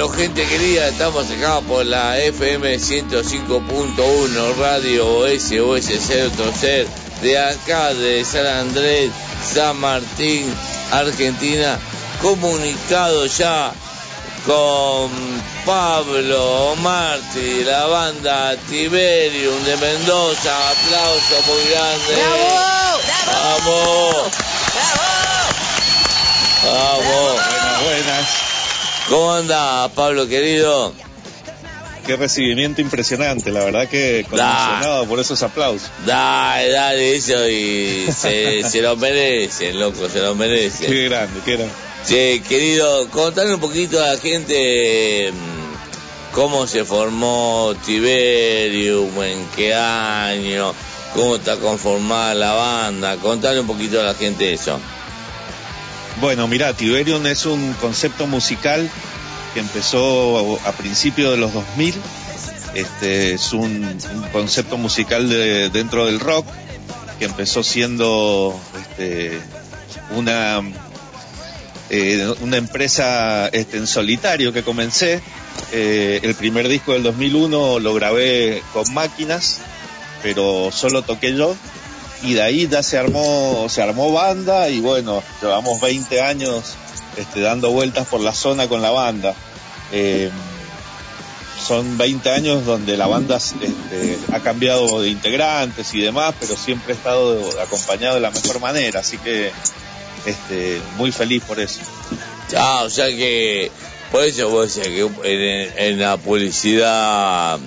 Bueno, gente querida, estamos acá por la FM 105.1 Radio SOS 0 Torcer de acá de San Andrés, San Martín, Argentina, comunicado ya con Pablo Martí, la banda Tiberium de Mendoza, aplauso muy grande. ¡Vamos! ¡Vamos! Buenas, buenas. ¿Cómo anda, Pablo querido? Qué recibimiento impresionante, la verdad que conmocionado por esos aplausos. Dale, dale, eso y se, se lo merecen, loco, se lo merecen. Qué grande, qué grande. Sí, querido, contale un poquito a la gente mm, cómo se formó Tiberium, en qué año, cómo está conformada la banda, contale un poquito a la gente eso. Bueno, mira, Tiberium es un concepto musical que empezó a, principios de los 2000. Este es un, un concepto musical de- dentro del rock que empezó siendo este, una eh, una empresa este, en solitario que comencé. Eh, el primer disco del 2001 lo grabé con máquinas, pero solo toqué yo. Y de ahí ya se armó, se armó banda y bueno, llevamos 20 años este, dando vueltas por la zona con la banda. Eh, son 20 años donde la banda este, ha cambiado de integrantes y demás, pero siempre ha estado acompañado de la mejor manera, así que este, muy feliz por eso. Ah, o sea que, por eso vos decís que en la publicidad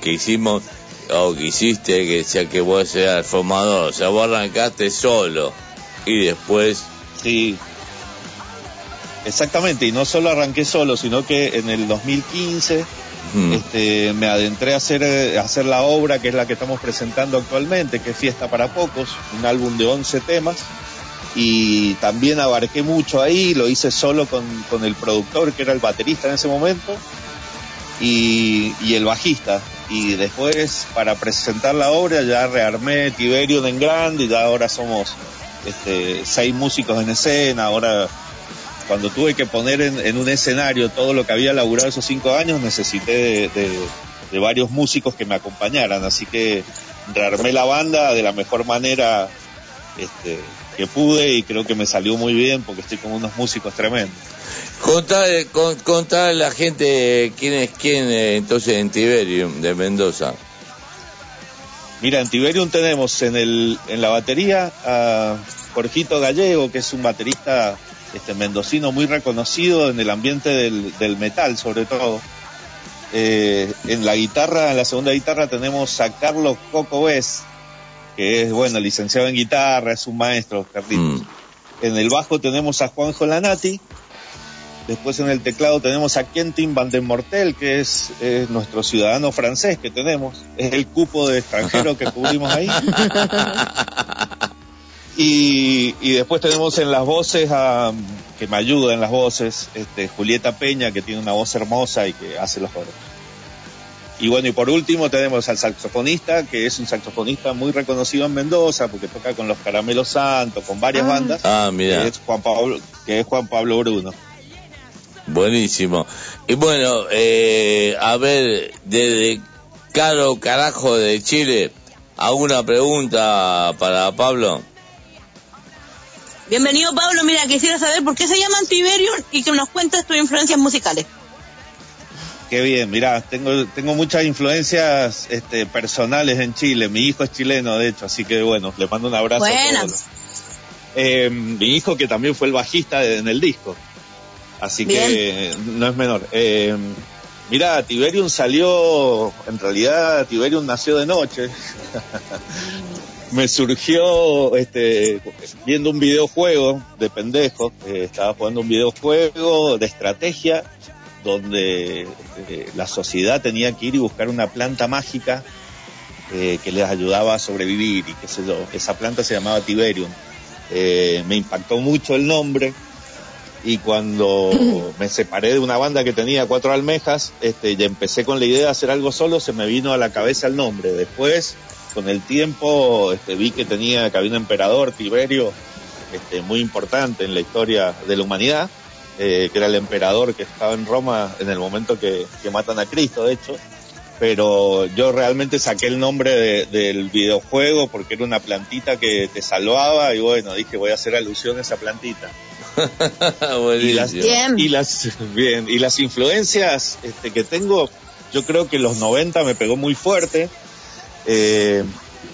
que hicimos, o que hiciste, que decía que vos eras el formador, o sea, vos arrancaste solo y después... Sí, exactamente, y no solo arranqué solo, sino que en el 2015 Mm. este, me adentré a hacer, a hacer la obra que es la que estamos presentando actualmente, que es Fiesta para Pocos, un álbum de 11 temas, y también abarqué mucho ahí, lo hice solo con, con el productor que era el baterista en ese momento y, y el bajista. Y después para presentar la obra ya rearmé Tiberium en grande y ya ahora somos este, seis músicos en escena, ahora cuando tuve que poner en, un escenario todo lo que había laburado esos cinco años, necesité de, de- de varios músicos que me acompañaran, así que rearmé la banda de la mejor manera este, que pude y creo que me salió muy bien porque estoy con unos músicos tremendos. Contale, con, contale a la gente quién es quién eh, entonces en Tiberium de Mendoza. Mira, en Tiberium tenemos en, el, en la batería a Jorgito Gallego, que es un baterista este, mendocino muy reconocido en el ambiente del, del metal, sobre todo. Eh, en la guitarra, en la segunda guitarra tenemos a Carlos Coco Bes, que es, bueno, licenciado en guitarra, es un maestro, Carlitos. En el bajo tenemos a Juanjo Lanati. Después en el teclado tenemos a Quentin Van den Mortel, que es, eh, nuestro ciudadano francés que tenemos. Es el cupo de extranjero que cubrimos ahí. [laughs] Y, y después tenemos en las voces a, que me ayuda en las voces, este, Julieta Peña, que tiene una voz hermosa y que hace los coros. Y bueno, y por último tenemos al saxofonista, que es un saxofonista muy reconocido en Mendoza, porque toca con los Caramelos Santos, con varias Ah. bandas. Ah, mira. Que es Juan Pablo, que es Juan Pablo Bruno. Buenísimo. Y bueno, eh, a ver, desde Caro Carajo de Chile, ¿alguna pregunta para Pablo? Bienvenido Pablo, mira, quisiera saber por qué se llaman Tiberium y que nos cuentes tus influencias musicales. Qué bien, mirá, tengo, tengo muchas influencias este, personales en Chile. Mi hijo es chileno, de hecho, así que bueno, le mando un abrazo a Buena. todos. Eh, mi hijo que también fue el bajista de- en el disco. Así que no es menor. Eh, mira, Tiberium salió, en realidad Tiberium nació de noche. [laughs] Me surgió este, viendo un videojuego de pendejo. eh, estaba jugando un videojuego de estrategia donde eh, la sociedad tenía que ir y buscar una planta mágica eh, que les ayudaba a sobrevivir y qué sé yo. Esa planta se llamaba Tiberium. Eh, me impactó mucho el nombre y cuando [clears throat] me separé de una banda que tenía cuatro almejas este, y empecé con la idea de hacer algo solo, se me vino a la cabeza el nombre. Después, con el tiempo, este, vi que tenía que había un emperador, Tiberio, este, muy importante en la historia de la humanidad, eh, que era el emperador que estaba en Roma en el momento que, que matan a Cristo, de hecho. Pero yo realmente saqué el nombre de- del videojuego porque era una plantita que te salvaba y bueno, dije voy a hacer alusión a esa plantita. [laughs] y las, y las bien y las influencias este, que tengo yo creo que los 90 me pegó muy fuerte. Eh,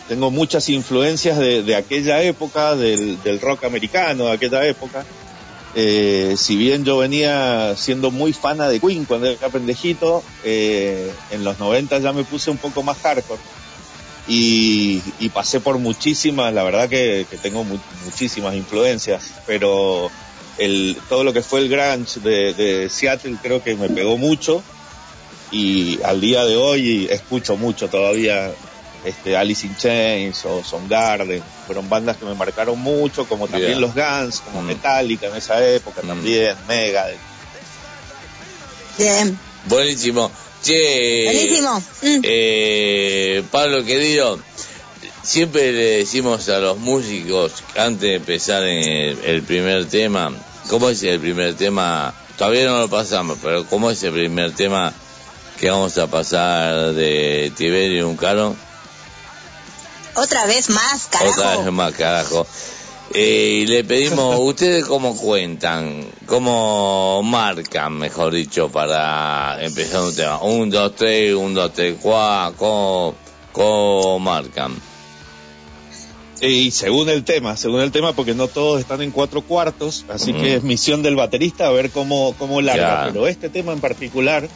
tengo muchas influencias de, de aquella época del, del rock americano de aquella época. Eh, si bien yo venía siendo muy fana de Queen cuando era pendejito eh, en los 90 ya me puse un poco más hardcore. Y, y pasé por muchísimas, la verdad que, que tengo mu- muchísimas influencias, pero el, todo lo que fue el grunge de, de Seattle creo que me pegó mucho y al día de hoy escucho mucho todavía este, Alice in Chains o Soundgarden, fueron bandas que me marcaron mucho, como también los Guns, como Mm. Metallica en esa época también, Megadeth. Bien. Buenísimo. Che, Buenísimo. Mm. eh, Pablo querido, siempre le decimos a los músicos antes de empezar el, el primer tema, ¿cómo es el primer tema? Todavía no lo pasamos, pero ¿cómo es el primer tema que vamos a pasar de Tiberium Caro? Otra vez más, carajo. Otra vez más, carajo. Eh, y le pedimos, [laughs] ¿ustedes cómo cuentan? ¿Cómo marcan, mejor dicho, para empezar un tema? Un, dos, tres, un, dos, tres, cuatro, ¿cómo, cómo marcan? Y según el tema, según el tema, porque no todos están en cuatro cuartos, así Mm. que es misión del baterista a ver cómo, cómo larga. Ya. Pero este tema en particular,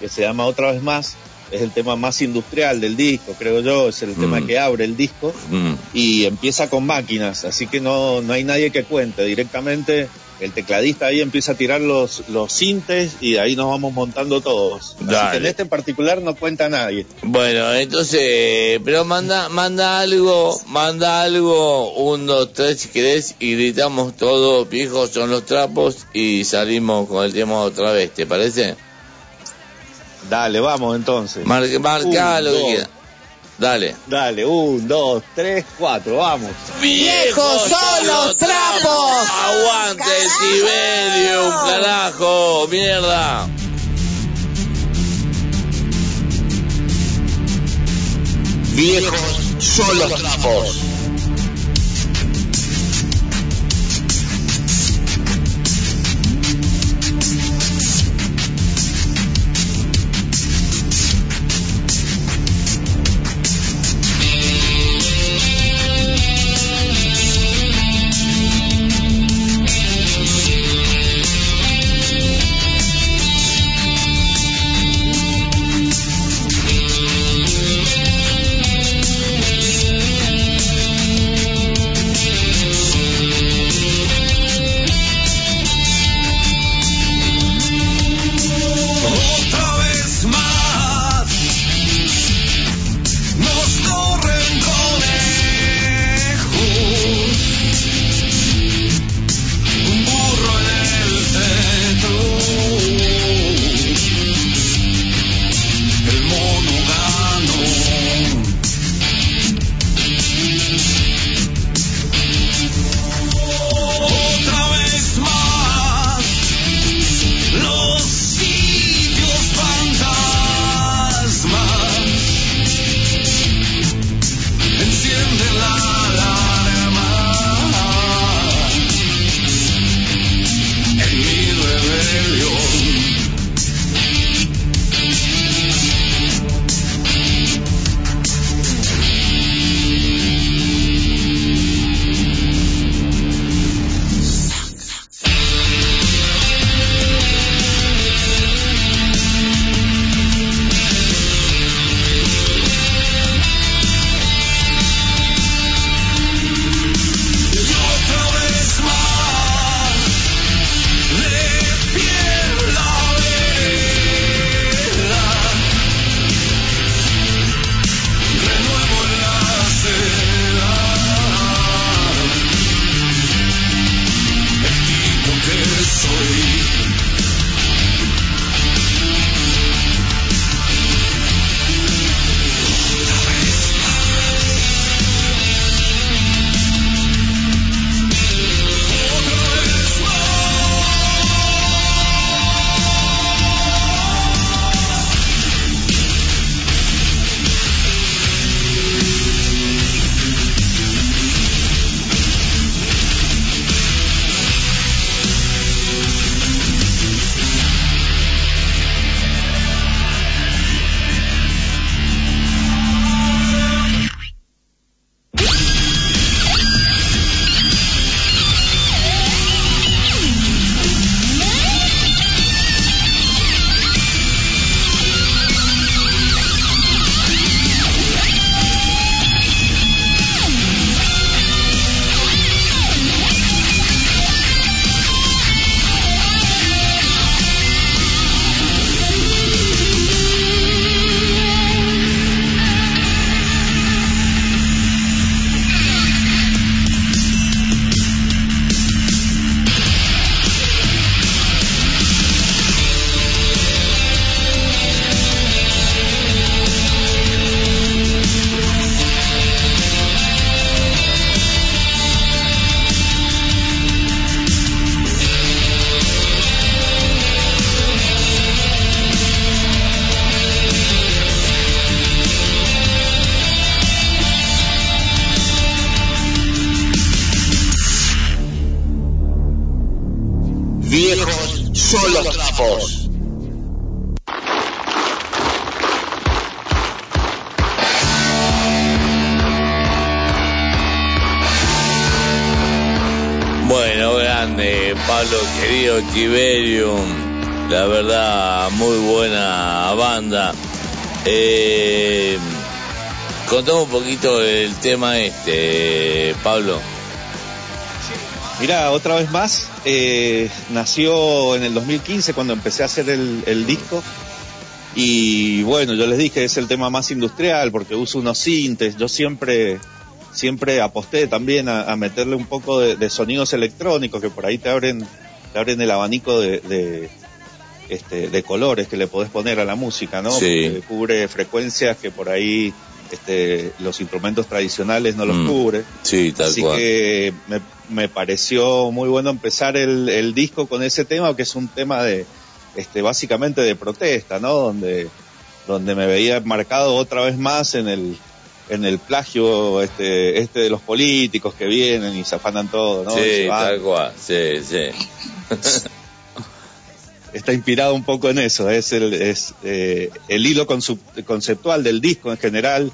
que se llama Otra vez más, es el tema más industrial del disco, creo yo, es el tema Mm. que abre el disco Mm, y empieza con máquinas, así que no, no hay nadie que cuente, directamente el tecladista ahí empieza a tirar los, los sintes y ahí nos vamos montando todos. Así Dale. que en este en particular no cuenta nadie. Bueno, entonces, pero manda, manda algo, manda algo, un, dos, tres si querés, y gritamos todos, viejos son los trapos, y salimos con el tema otra vez, ¿te parece? Dale, vamos entonces. Mar- marca Un, lo que dos. Dale. Dale, un, dos, tres, cuatro, vamos. ¡Viejos son los trapos! ¡Aguante, Tiberium, carajo! ¡Mierda! Viejos son los trapos. Tiberium, la verdad, muy buena banda. Eh, contame un poquito el tema este, Pablo. Mira, otra vez más, eh, nació en el 2015 cuando empecé a hacer el, disco. Y bueno, yo les dije, es el tema más industrial porque uso unos sintes. Yo siempre, siempre aposté también a, meterle un poco de sonidos electrónicos que por ahí te abren, te abren el abanico de, de, este, de colores que le podés poner a la música, ¿no? Sí. Porque cubre frecuencias que por ahí este, los instrumentos tradicionales no los Mm. cubre. Sí, tal Así cual. que me, me pareció muy bueno empezar el, el disco con ese tema, que es un tema de, este, básicamente de protesta, ¿no? Donde, donde me veía marcado otra vez más en el, en el plagio, este, este de los políticos que vienen y se afanan todo, ¿no? Sí, tal cual, sí, sí. [laughs] está inspirado un poco en eso, es el, es, eh, el hilo conceptual del disco en general,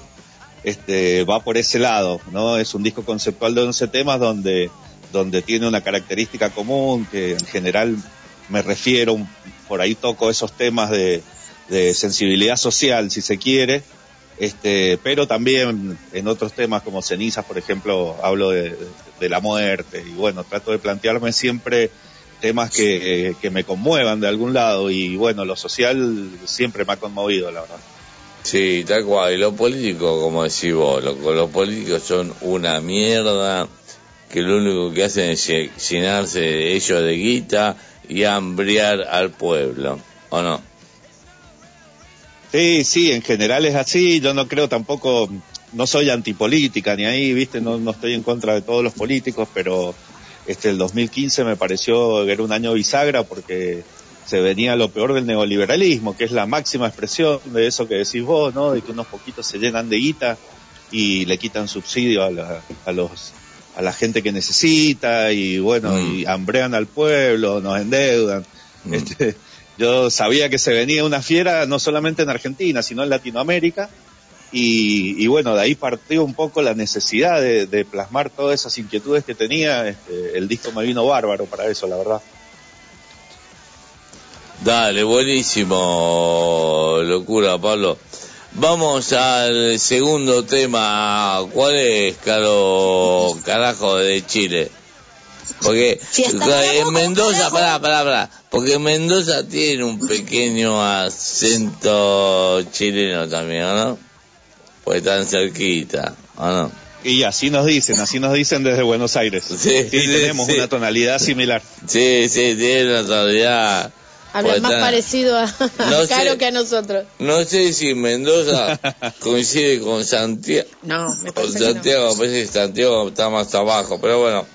este, va por ese lado, ¿no? Es un disco conceptual de 11 temas donde, donde tiene una característica común, que en general me refiero, por ahí toco esos temas de, de sensibilidad social, si se quiere, este, pero también en otros temas como cenizas, por ejemplo, hablo de, la muerte y bueno, trato de plantearme siempre temas que, me conmuevan de algún lado y bueno, lo social siempre me ha conmovido, la verdad. Sí, tal cual. Y los políticos, como decís vos, lo- los políticos son una mierda que lo único que hacen es lle- llenarse ellos de guita y hambriar al pueblo, ¿o no? Sí, sí, en general es así, yo no creo tampoco, no soy antipolítica ni ahí, viste, no, no estoy en contra de todos los políticos, pero este el 2015 me pareció que era un año bisagra porque se venía lo peor del neoliberalismo, que es la máxima expresión de eso que decís vos, ¿no? De que unos poquitos se llenan de guita y le quitan subsidio a, la, a los a la gente que necesita y bueno, y hambrean al pueblo, nos endeudan. Este, yo sabía que se venía una fiera no solamente en Argentina, sino en Latinoamérica. Y, y bueno, de ahí partió un poco la necesidad de, de plasmar todas esas inquietudes que tenía. Este, el disco me vino bárbaro para eso, la verdad. Dale, buenísimo, locura, Pablo. Vamos al segundo tema. ¿Cuál es, caro carajo de Chile? Porque en Mendoza, pará, pará, pará. Porque Mendoza tiene un pequeño acento chileno también, ¿o no? Pues tan cerquita, ¿o no? Y así nos dicen, así nos dicen desde Buenos Aires. Sí, sí, tenemos sí. una tonalidad similar. Sí, sí, tiene una tonalidad. Habla pues más tan- parecido a [laughs] No Caro sé. que a nosotros. No sé si Mendoza [laughs] coincide con Santiago. No, me Con parece que no. Santiago, parece que Santiago está más abajo, pero bueno.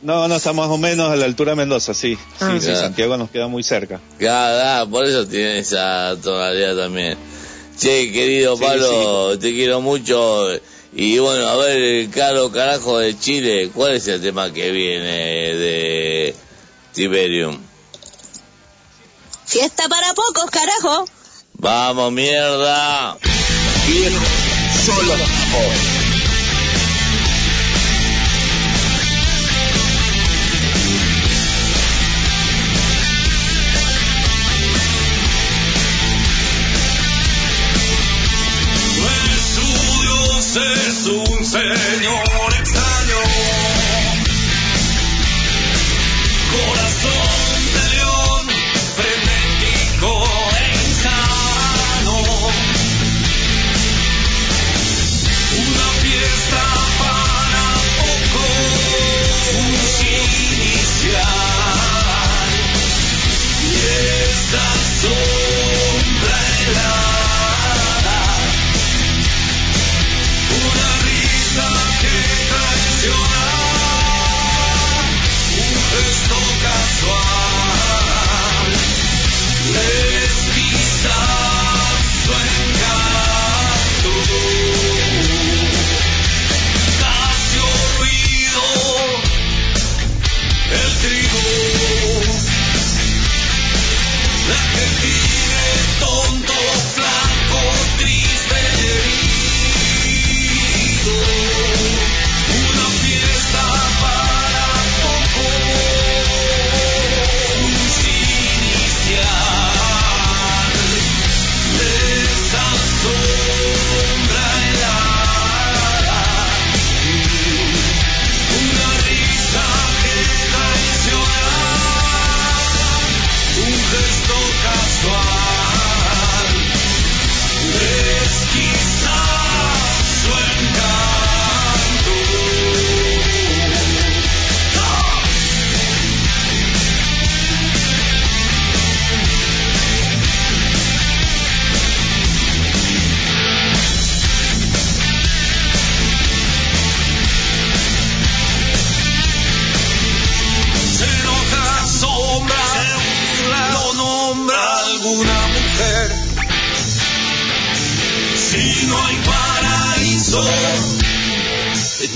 No, no, está más o menos a la altura de Mendoza, sí. Ah. sí, sí, Ya. Santiago nos queda muy cerca. Ya, por eso tiene esa tonalidad también. Che, querido Sí, Pablo, te quiero mucho. Y bueno, a ver, el caro carajo de Chile, ¿cuál es el tema que viene de Tiberium? Fiesta para pocos, carajo. Vamos, mierda. Viejo, solo Su señor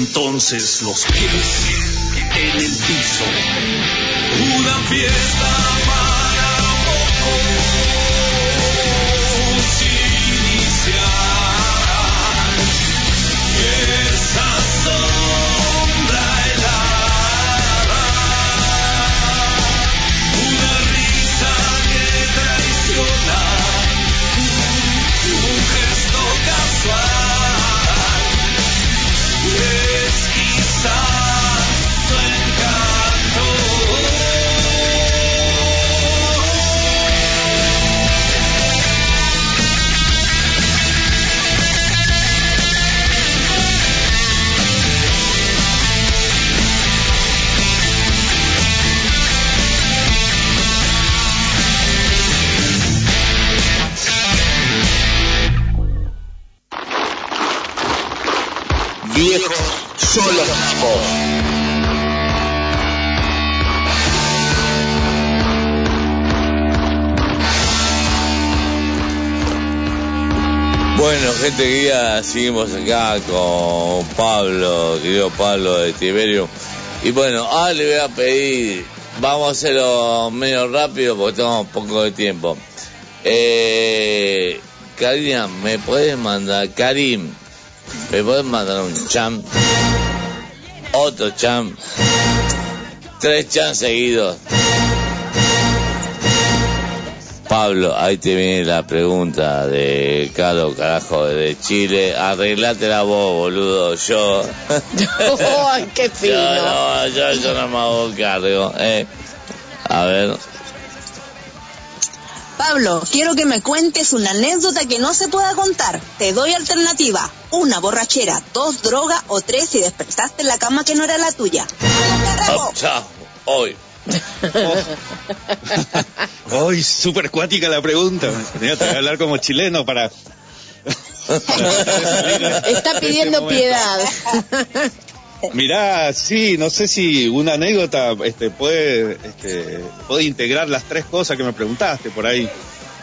entonces los pies en el piso. Una fiesta para Viejos. Bueno, gente guía, seguimos acá con Pablo, querido Pablo de Tiberio. Y bueno, ahora le voy a pedir, vamos a hacerlo menos rápido porque tenemos poco de tiempo. Eh, Karina, ¿me puedes mandar, Karim, ¿me puedes mandar un cham? Otro cham. Tres cham seguidos. Pablo, ahí te viene la pregunta de Caro Carajo de Chile. Arreglate la voz, boludo. Yo. [laughs] ¡Ay, qué fino! Yo no, yo eso no me hago cargo. Eh. A ver. Pablo, quiero que me cuentes una anécdota que no se pueda contar. Te doy alternativa. Una borrachera, dos droga o tres si despertaste en la cama que no era la tuya. Oh, chao. Hoy. [laughs] Hoy, súper cuática la pregunta. Tenía que hablar como chileno para. Está pidiendo piedad. [laughs] [laughs] Mirá, sí, no sé si una anécdota este, puede, este, puede integrar las tres cosas que me preguntaste por ahí.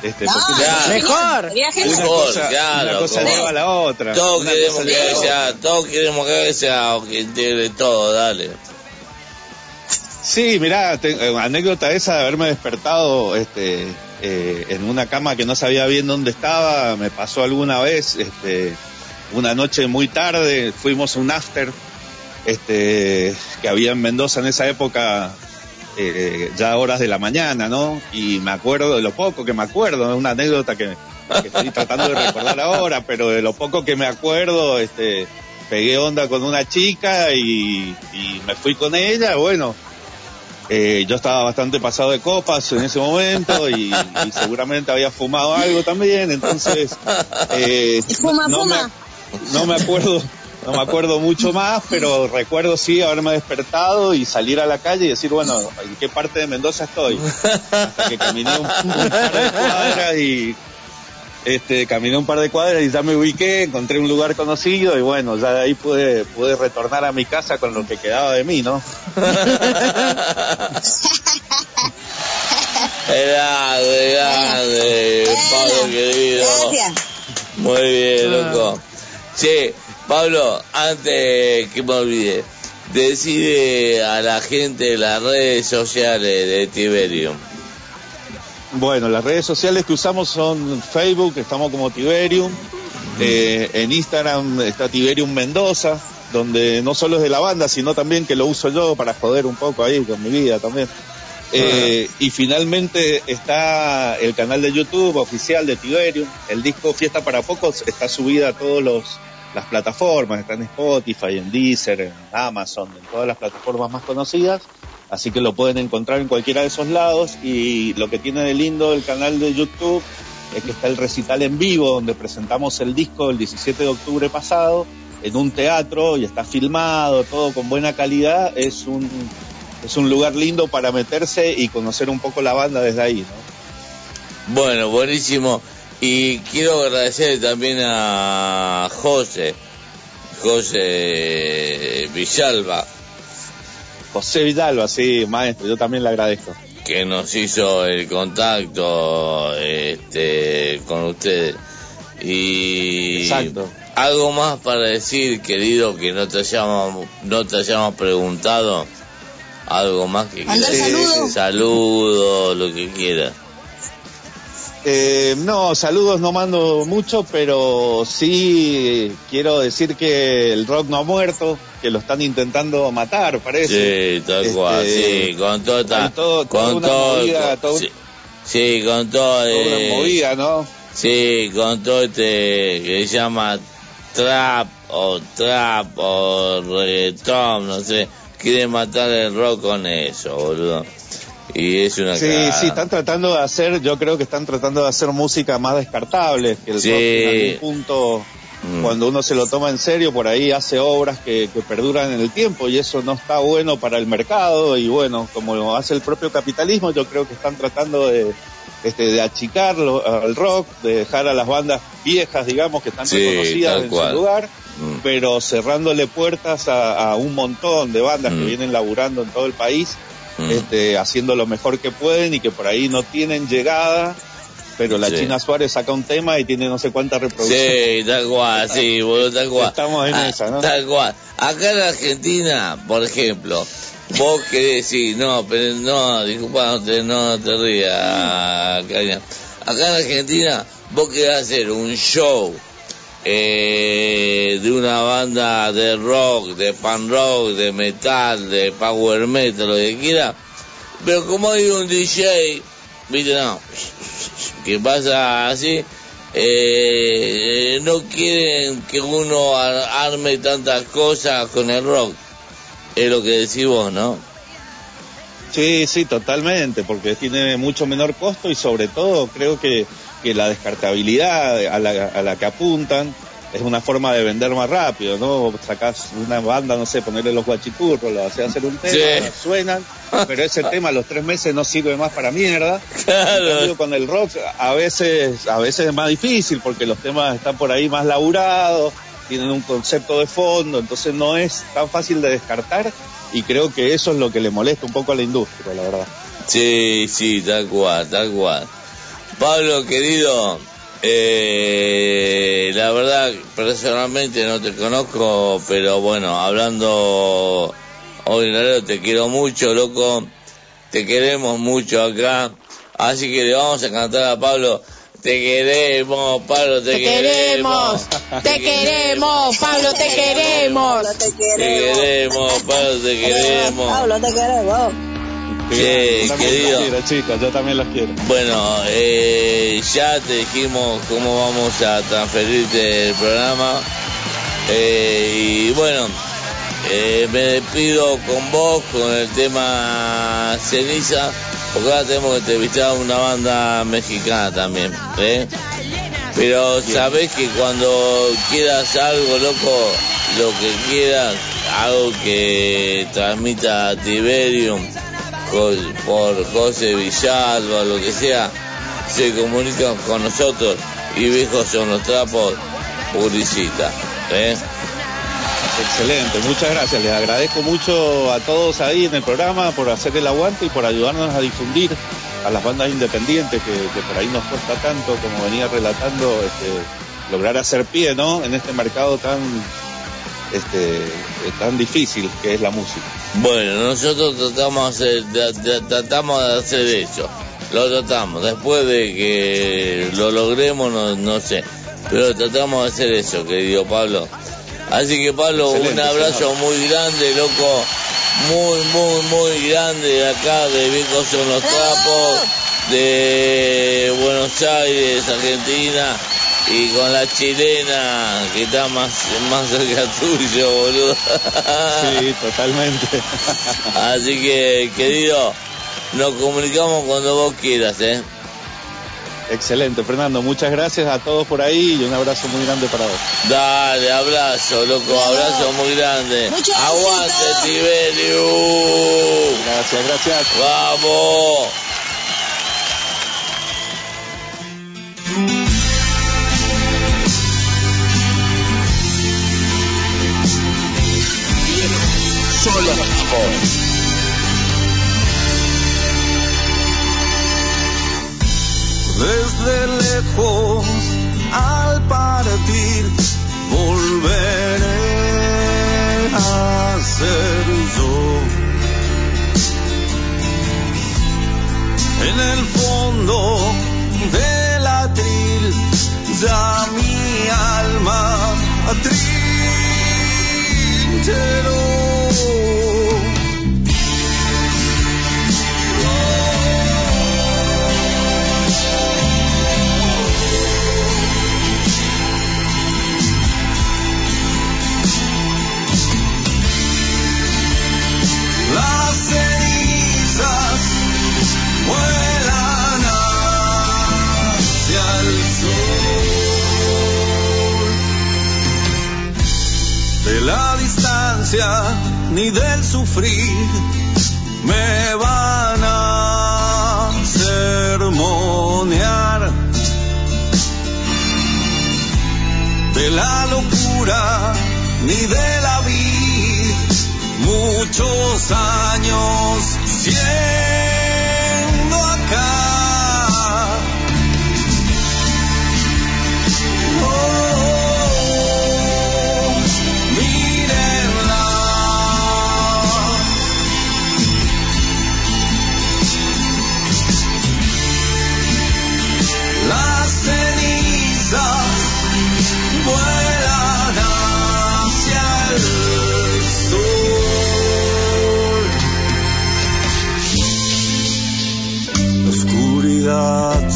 Este, porque una- Mejor. una Mejor, cosa, claro, una cosa lleva a la otra. Todos Una queremos que lleva a la otra. sea, todos queremos que sea o que integre todo, dale. Sí, mirá, te- eh, anécdota esa de haberme despertado este, eh, en una cama que no sabía bien dónde estaba, me pasó alguna vez, este, una noche muy tarde, fuimos a un after este, que había en Mendoza en esa época, eh, ya horas de la mañana, ¿no? Y me acuerdo de lo poco que me acuerdo, es una anécdota que, que estoy tratando de recordar ahora, pero de lo poco que me acuerdo, este, pegué onda con una chica y, y me fui con ella, bueno, eh, yo estaba bastante pasado de copas en ese momento y, y seguramente había fumado algo también, entonces eh, Fuma, no, fuma. no me acuerdo, no me acuerdo mucho más, pero recuerdo sí haberme despertado y salir a la calle y decir, bueno, ¿en qué parte de Mendoza estoy? Hasta que caminé un, un par de cuadras y este, caminé un par de cuadras y ya me ubiqué, encontré un lugar conocido y bueno, ya de ahí pude, pude retornar a mi casa con lo que quedaba de mí, ¿no? [laughs] Grande, grande, Pablo querido. Gracias. Muy bien, loco. Che, Pablo, antes que me olvide, decide a la gente las redes sociales de Tiberium. Bueno, las redes sociales que usamos son Facebook, estamos como Tiberium, eh, en Instagram está Tiberium Mendoza, donde no solo es de la banda, sino también que lo uso yo para joder un poco ahí con mi vida también. Eh, y finalmente está el canal de YouTube oficial de Tiberium. El disco Fiesta para Pocos está subida a todas las plataformas, está en Spotify, en Deezer, en Amazon, en todas las plataformas más conocidas. Así que lo pueden encontrar en cualquiera de esos lados. Y lo que tiene de lindo el canal de YouTube es que está el recital en vivo, donde presentamos el disco el 17 de octubre pasado en un teatro y está filmado, todo con buena calidad. Es un, es un lugar lindo para meterse y conocer un poco la banda desde ahí, ¿no? Bueno, buenísimo. Y quiero agradecer también a José, José Villalba, José Vidalba, sí, maestro, yo también le agradezco. que nos hizo el contacto este, con ustedes. Y Exacto. algo más para decir, querido, que no te hayamos, no te hayamos preguntado. Algo más que quieras. Saludos, lo que quieras. Eh, no, saludos no mando mucho, pero sí quiero decir que el rock no ha muerto, que lo están intentando matar, parece. Sí, tal cual, Este, sí, con toda esta- hay todo- toda con una todo, movida, todo- sí, sí, con todo, toda eh, movida, ¿no? sí, con todo este que se llama trap o trap o reggaeton, no sé, quieren matar el rock con eso, boludo. Y es una Sí, sí, están tratando de hacer, yo creo que están tratando de hacer música más descartable, que el Sí. rock en algún punto, Mm. cuando uno se lo toma en serio, por ahí hace obras que, que perduran en el tiempo y eso no está bueno para el mercado y bueno, como lo hace el propio capitalismo, yo creo que están tratando de, este, de achicarlo al rock, de dejar a las bandas viejas, digamos, que están Sí, reconocidas en cual. su lugar, Mm. pero cerrándole puertas a, a un montón de bandas que Mm. vienen laburando en todo el país Mm. este, haciendo lo mejor que pueden y que por ahí no tienen llegada, pero la Sí. China Suárez saca un tema y tiene no sé cuántas reproducciones. Sí, tal cual, sí, boludo, tal cual. Estamos en Ah, esa, ¿no? Tal cual. Acá en Argentina, por ejemplo, vos querés decir, no, pero no, disculpa, no te, no te rías, Karina. Acá en Argentina, vos querés hacer un show eh, de una banda de rock, de pan rock, de metal, de power metal, lo que quiera, pero como hay un DJ, viste, no, que pasa así, eh, no quieren que uno ar- arme tantas cosas con el rock. Es lo que decís vos, ¿no? Sí, sí, totalmente, porque tiene mucho menor costo y sobre todo creo que, que la descartabilidad a la, a la que apuntan es una forma de vender más rápido, ¿no? Sacás una banda, no sé, ponerle los guachicurros, lo haces hacer un tema, Sí. suenan, pero ese [laughs] tema a los tres meses no sirve más para mierda. Claro. Cambio, con el rock a veces, a veces es más difícil porque los temas están por ahí más laburados, tienen un concepto de fondo, entonces no es tan fácil de descartar y creo que eso es lo que le molesta un poco a la industria, la verdad. Sí, sí, tal cual, tal cual. Pablo, querido, eh, la verdad, personalmente no te conozco, pero bueno, hablando hoy en la radio, te quiero mucho, loco. Te queremos mucho acá. Así que le vamos a cantar a Pablo. Te queremos, Pablo, te, Te queremos, te queremos, Pablo, te queremos. Este, Te queremos, Pablo, te queremos. Pablo, te queremos. Yo también querido. los quiero, chicos, yo también los quiero. Bueno, eh, ya te dijimos cómo vamos a transferirte el programa. Eh, y bueno, eh, me despido con vos con el tema Ceniza, porque ahora tenemos que entrevistar a una banda mexicana también. ¿eh? Pero sabés que cuando quieras algo, loco, lo que quieras, algo que transmita Tiberium, por José Villalba, lo que sea, se comunican con nosotros y viejos son los trapos, publicita. ¿eh? Excelente, muchas gracias. Les agradezco mucho a todos ahí en el programa por hacer el aguante y por ayudarnos a difundir a las bandas independientes que, que por ahí nos cuesta tanto, como venía relatando, este, lograr hacer pie, ¿no? En este mercado tan, este, eh, tan difícil que es la música. Bueno, nosotros tratamos de, tratamos hacer eso. Lo tratamos. Después de que lo logremos, no, no sé. Pero tratamos de hacer eso, querido Pablo. Así que Pablo, Excelente, un abrazo señor. muy grande, loco. Muy, muy, muy grande de acá, de Viejos son los trapos, de Buenos Aires, Argentina, y con la chilena, que está más, más cerca tuyo, boludo. Sí, totalmente. [laughs] Así que, querido, nos comunicamos cuando vos quieras, ¿eh? Excelente, Fernando. Muchas gracias a todos por ahí y un abrazo muy grande para vos. Dale, abrazo, loco, abrazo muy grande. Mucho Aguante, éxito. Tiberiu. Gracias, gracias. Vamos. Desde lejos al partir volveré a ser yo. En el fondo del atril ya mi alma trincheró. Ni del sufrir me van a sermonear. De la locura ni de la vida muchos años siendo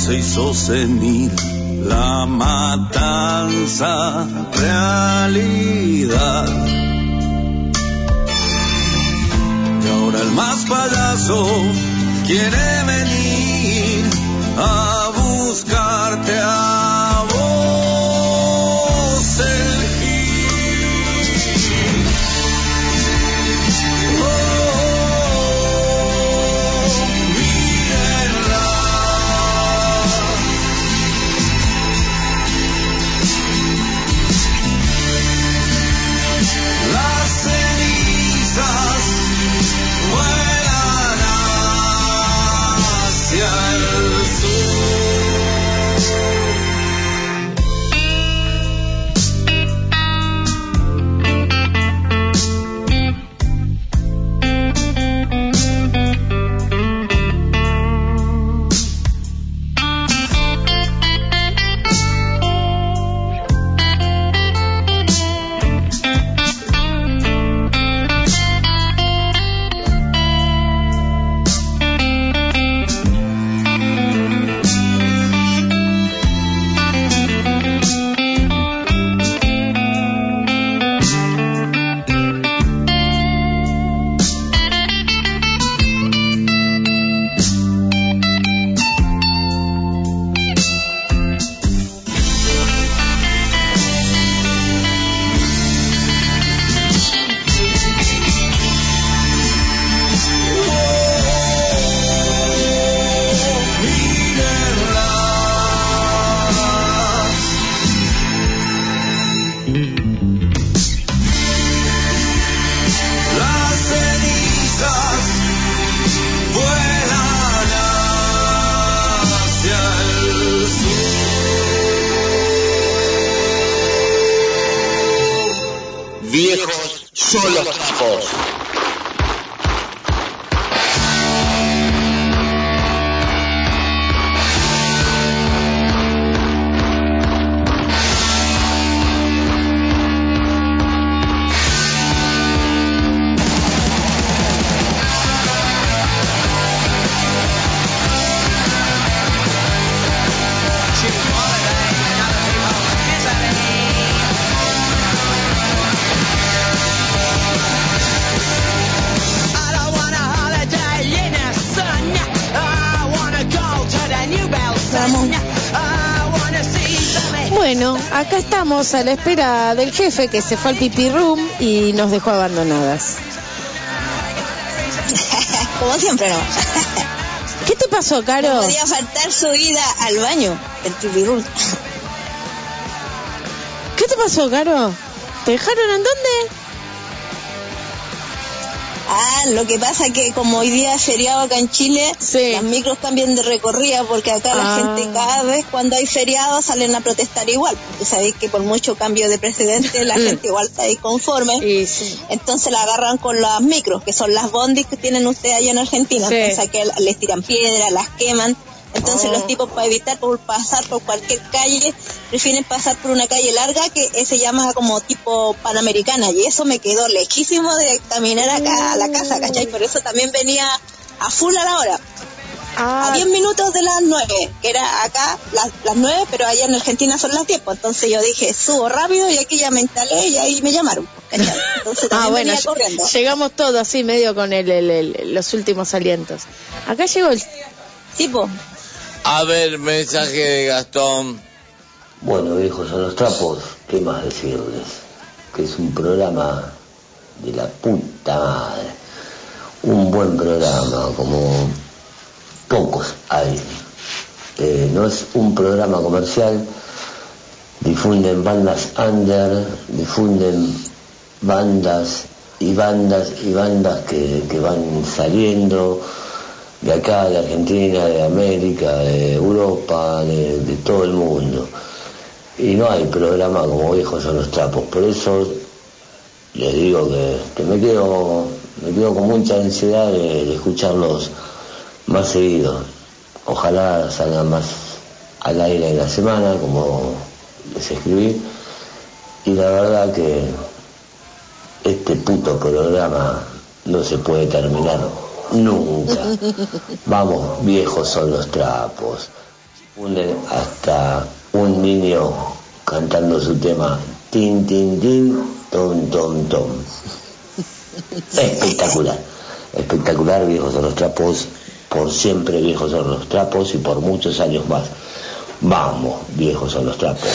se hizo senil, la matanza realidad. Y ahora el más payaso quiere venir a buscarte a estamos a la espera del jefe que se fue al pipi room y nos dejó abandonadas. [laughs] Como siempre, ¿no? [laughs] ¿Qué te pasó, Caro? No podía faltar su ida al baño, el pipirul. ¿Qué te pasó, Caro? ¿Te dejaron en lo que pasa que como hoy día es feriado acá en Chile, las micros cambian de recorrida porque acá la Ah. gente cada vez cuando hay feriado salen a protestar igual. Porque sabéis que por mucho cambio de presidente la [laughs] Mm. gente igual está disconforme. Entonces la agarran con las micros, que son las bondis que tienen ustedes allá en Argentina. Sí. Entonces que les tiran piedras, las queman. Entonces Oh. los tipos para evitar por pasar por cualquier calle prefieren pasar por una calle larga que se llama como tipo panamericana y eso me quedó lejísimo de caminar acá a la casa, ¿cachai? Por eso también venía a full a la hora. Ah. A 10 minutos de las 9, que era acá las, las 9, pero allá en Argentina son las 10. pues, Entonces yo dije, subo rápido y aquí ya me instalé y ahí me llamaron. Entonces [laughs] Ah, también bueno, venía ll- corriendo. llegamos todos así, medio con el, el- el- los últimos alientos. Acá llegó el tipo. A ver, mensaje de Gastón. Bueno, viejos son los trapos, ¿qué más decirles? Que es un programa de la puta madre. Un buen programa, como pocos hay. Eh, no es un programa comercial, difunden bandas under, difunden bandas y bandas y bandas que van saliendo de acá, de Argentina, de América, de Europa, de, todo el mundo. Y no hay programa como viejos son los trapos. Por eso les digo que, me quedo me quedo con mucha ansiedad de, de escucharlos más seguido. Ojalá salgan más al aire en la semana, como les escribí. Y la verdad que este puto programa no se puede terminar nunca. Vamos, viejos son los trapos. Unen hasta un niño cantando su tema tin tin tin tom tom tom. Espectacular, espectacular, viejos son los trapos, por siempre viejos son los trapos y por muchos años más. Vamos, viejos son los trapos.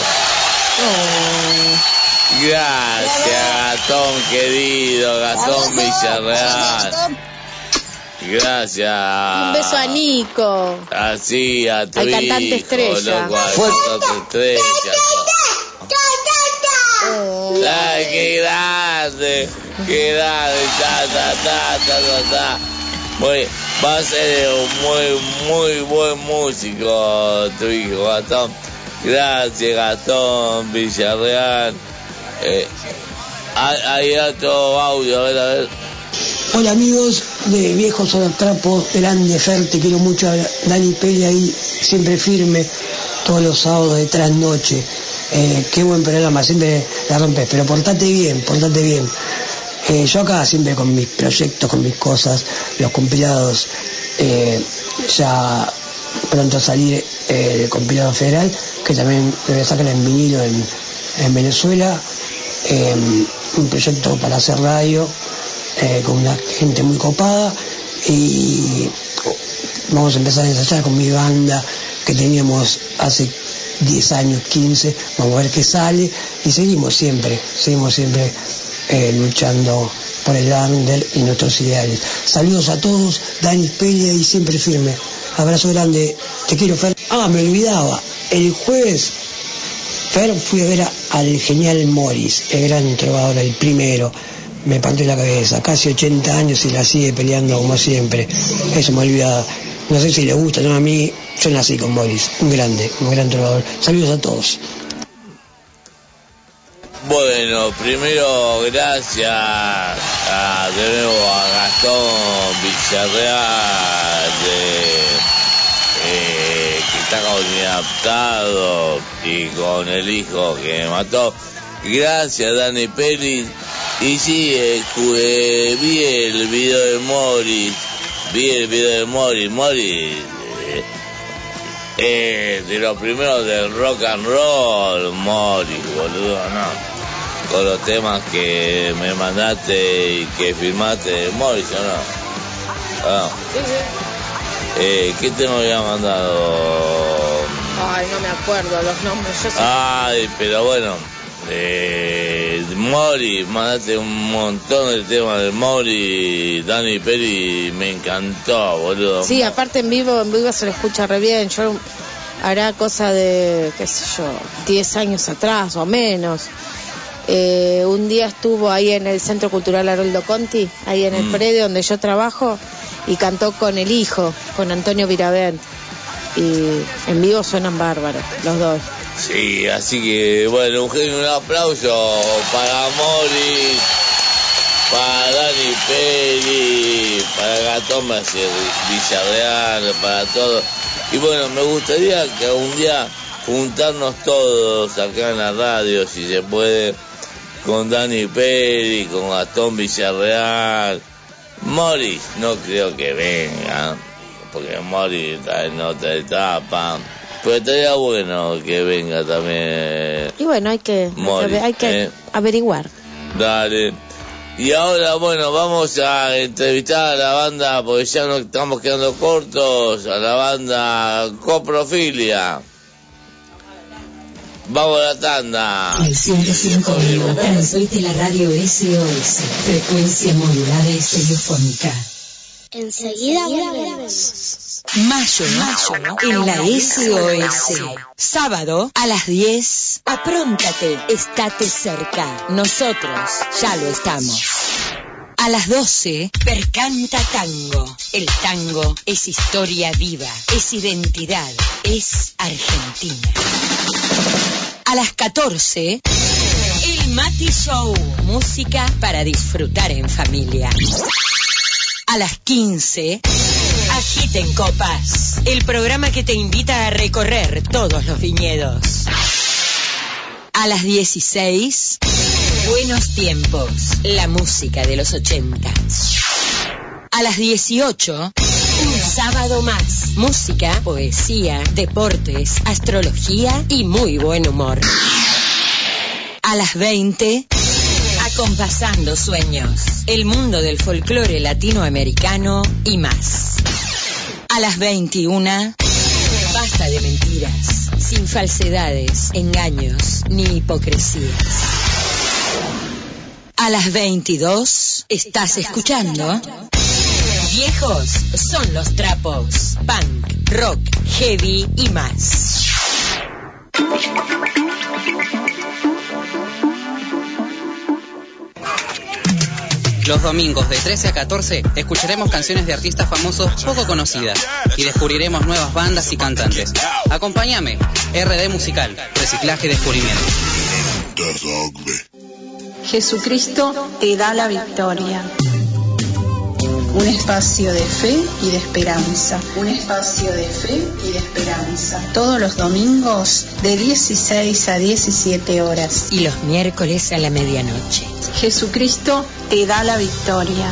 Gracias, Gastón querido, Gastón Villarreal. Gracias. Un beso a Nico. Así, a tu Al cantante hijo, estrella. loco, cantante estrella. Ay, qué grande, qué grande, ta, ta, ta, ta, ta, ta. Muy, va a ser un muy, muy buen músico tu hijo, Gastón. Gracias, Gastón Villarreal. Eh, hay, hay otro audio, a ver, a ver. Hola amigos de Viejos Trapos, grande Fer, te quiero mucho, Dani Peli ahí, siempre firme, todos los sábados de trasnoche. Eh, qué buen programa, siempre la rompes, pero portate bien, portate bien. Eh, yo acá siempre con mis proyectos, con mis cosas, los compilados, eh, ya pronto salir eh, el compilado federal, que también lo a sacar en vinilo en, en Venezuela, un proyecto para hacer radio, eh, con una gente muy copada y vamos a empezar a ensayar con mi banda que teníamos hace 10 años, 15, vamos a ver qué sale y seguimos siempre, seguimos siempre eh, luchando por el under y nuestros ideales. Saludos a todos, Dani Pelia y siempre firme. Abrazo grande, te quiero Fer. Ah, me olvidaba, el jueves Fer fui a ver al genial Morris, el gran trovador, el primero. Me partió la cabeza, casi 80 años y la sigue peleando como siempre. Eso me olvidaba. No sé si le gusta, no a mí, yo nací con Morris, un grande, un gran trovador. Saludos a todos. Bueno, primero gracias a, de nuevo a Gastón Villarreal eh, que está con inadaptado y con el hijo que me mató. Gracias Dani Pérez. Y sí, eh, eh, vi el video de Morris, vi el video de Morris, Morris eh, eh, de los primeros del rock and roll, Morris, boludo, no. Con los temas que me mandaste y que filmaste de Morris, ¿o no? Ah. Eh, ¿Qué te me había mandado? Ay, no me acuerdo los nombres. Yo sé- Ay, pero bueno, eh, Mori, mandaste un montón de temas de Mori, Dani Peri, me encantó, boludo. Sí, aparte en vivo, en vivo se lo escucha re bien. Yo hará cosa de, qué sé yo, 10 años atrás o menos. eh, un día estuvo ahí en el Centro Cultural Haroldo Conti, ahí en el Mm. predio donde yo trabajo, y cantó con el hijo, con Antonio Viravent. Y en vivo suenan bárbaros, los dos. Sí, así que bueno, un, un aplauso para Mori, para Dani Peri, para Maciel- Villarreal, para todos. Y bueno, me gustaría que un día juntarnos todos acá en la radio, si se puede, con Dani Peri, con Gastón Villarreal. Mori no creo que venga, porque Mori está en otra etapa. Pero estaría bueno que venga también. Y bueno, hay que, hay que, Mori, hay que eh. averiguar. Dale. Y ahora, bueno, vamos a entrevistar a la banda, porque ya nos estamos quedando cortos, a la banda Coprofilia. Vamos a la tanda. El 105.1 transmite la radio SOS, frecuencia modulada y radiofónica. Enseguida volvemos. Mayo, mayo, en la SOS. Sábado a las 10. Apróntate, estate cerca. Nosotros ya lo estamos. A las 12, Percanta Tango. El tango es historia viva, es identidad, es Argentina. A las 14, El Mati Show. Música para disfrutar en familia. A las 15, Agiten Copas. El programa que te invita a recorrer todos los viñedos. A las 16, Buenos Tiempos. La música de los 80. A las 18, un sábado más. Música, poesía, deportes, astrología y muy buen humor. A las 20, acompasando sueños. El mundo del folclore latinoamericano y más. A las 21, basta de mentiras, sin falsedades, engaños ni hipocresías. A las 22, estás escuchando. Viejos son los trapos. Punk, rock, heavy y más. Los domingos de 13 a 14 escucharemos canciones de artistas famosos poco conocidas y descubriremos nuevas bandas y cantantes. Acompáñame, RD Musical, Reciclaje y Descubrimiento. Jesucristo te da la victoria. Un espacio de fe y de esperanza. Un espacio de fe y de esperanza. Todos los domingos de 16 a 17 horas. Y los miércoles a la medianoche. Jesucristo te da la victoria.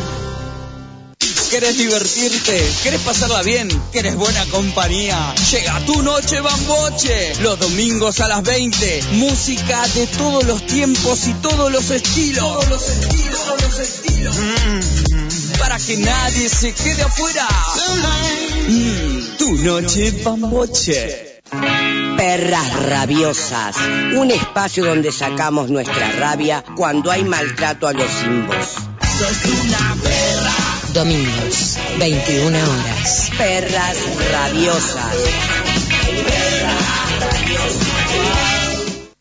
¿Querés divertirte? ¿Querés pasarla bien? ¿Querés buena compañía? Llega tu noche bamboche. Los domingos a las 20. Música de todos los tiempos y todos los estilos. Todos los estilos, todos los estilos. Mm, para que nadie se quede afuera. Mm, tu noche bamboche. Perras rabiosas, un espacio donde sacamos nuestra rabia cuando hay maltrato a los simbos. Domingos, 21 horas. Perras rabiosas.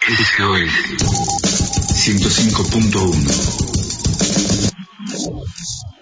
SOS 105.1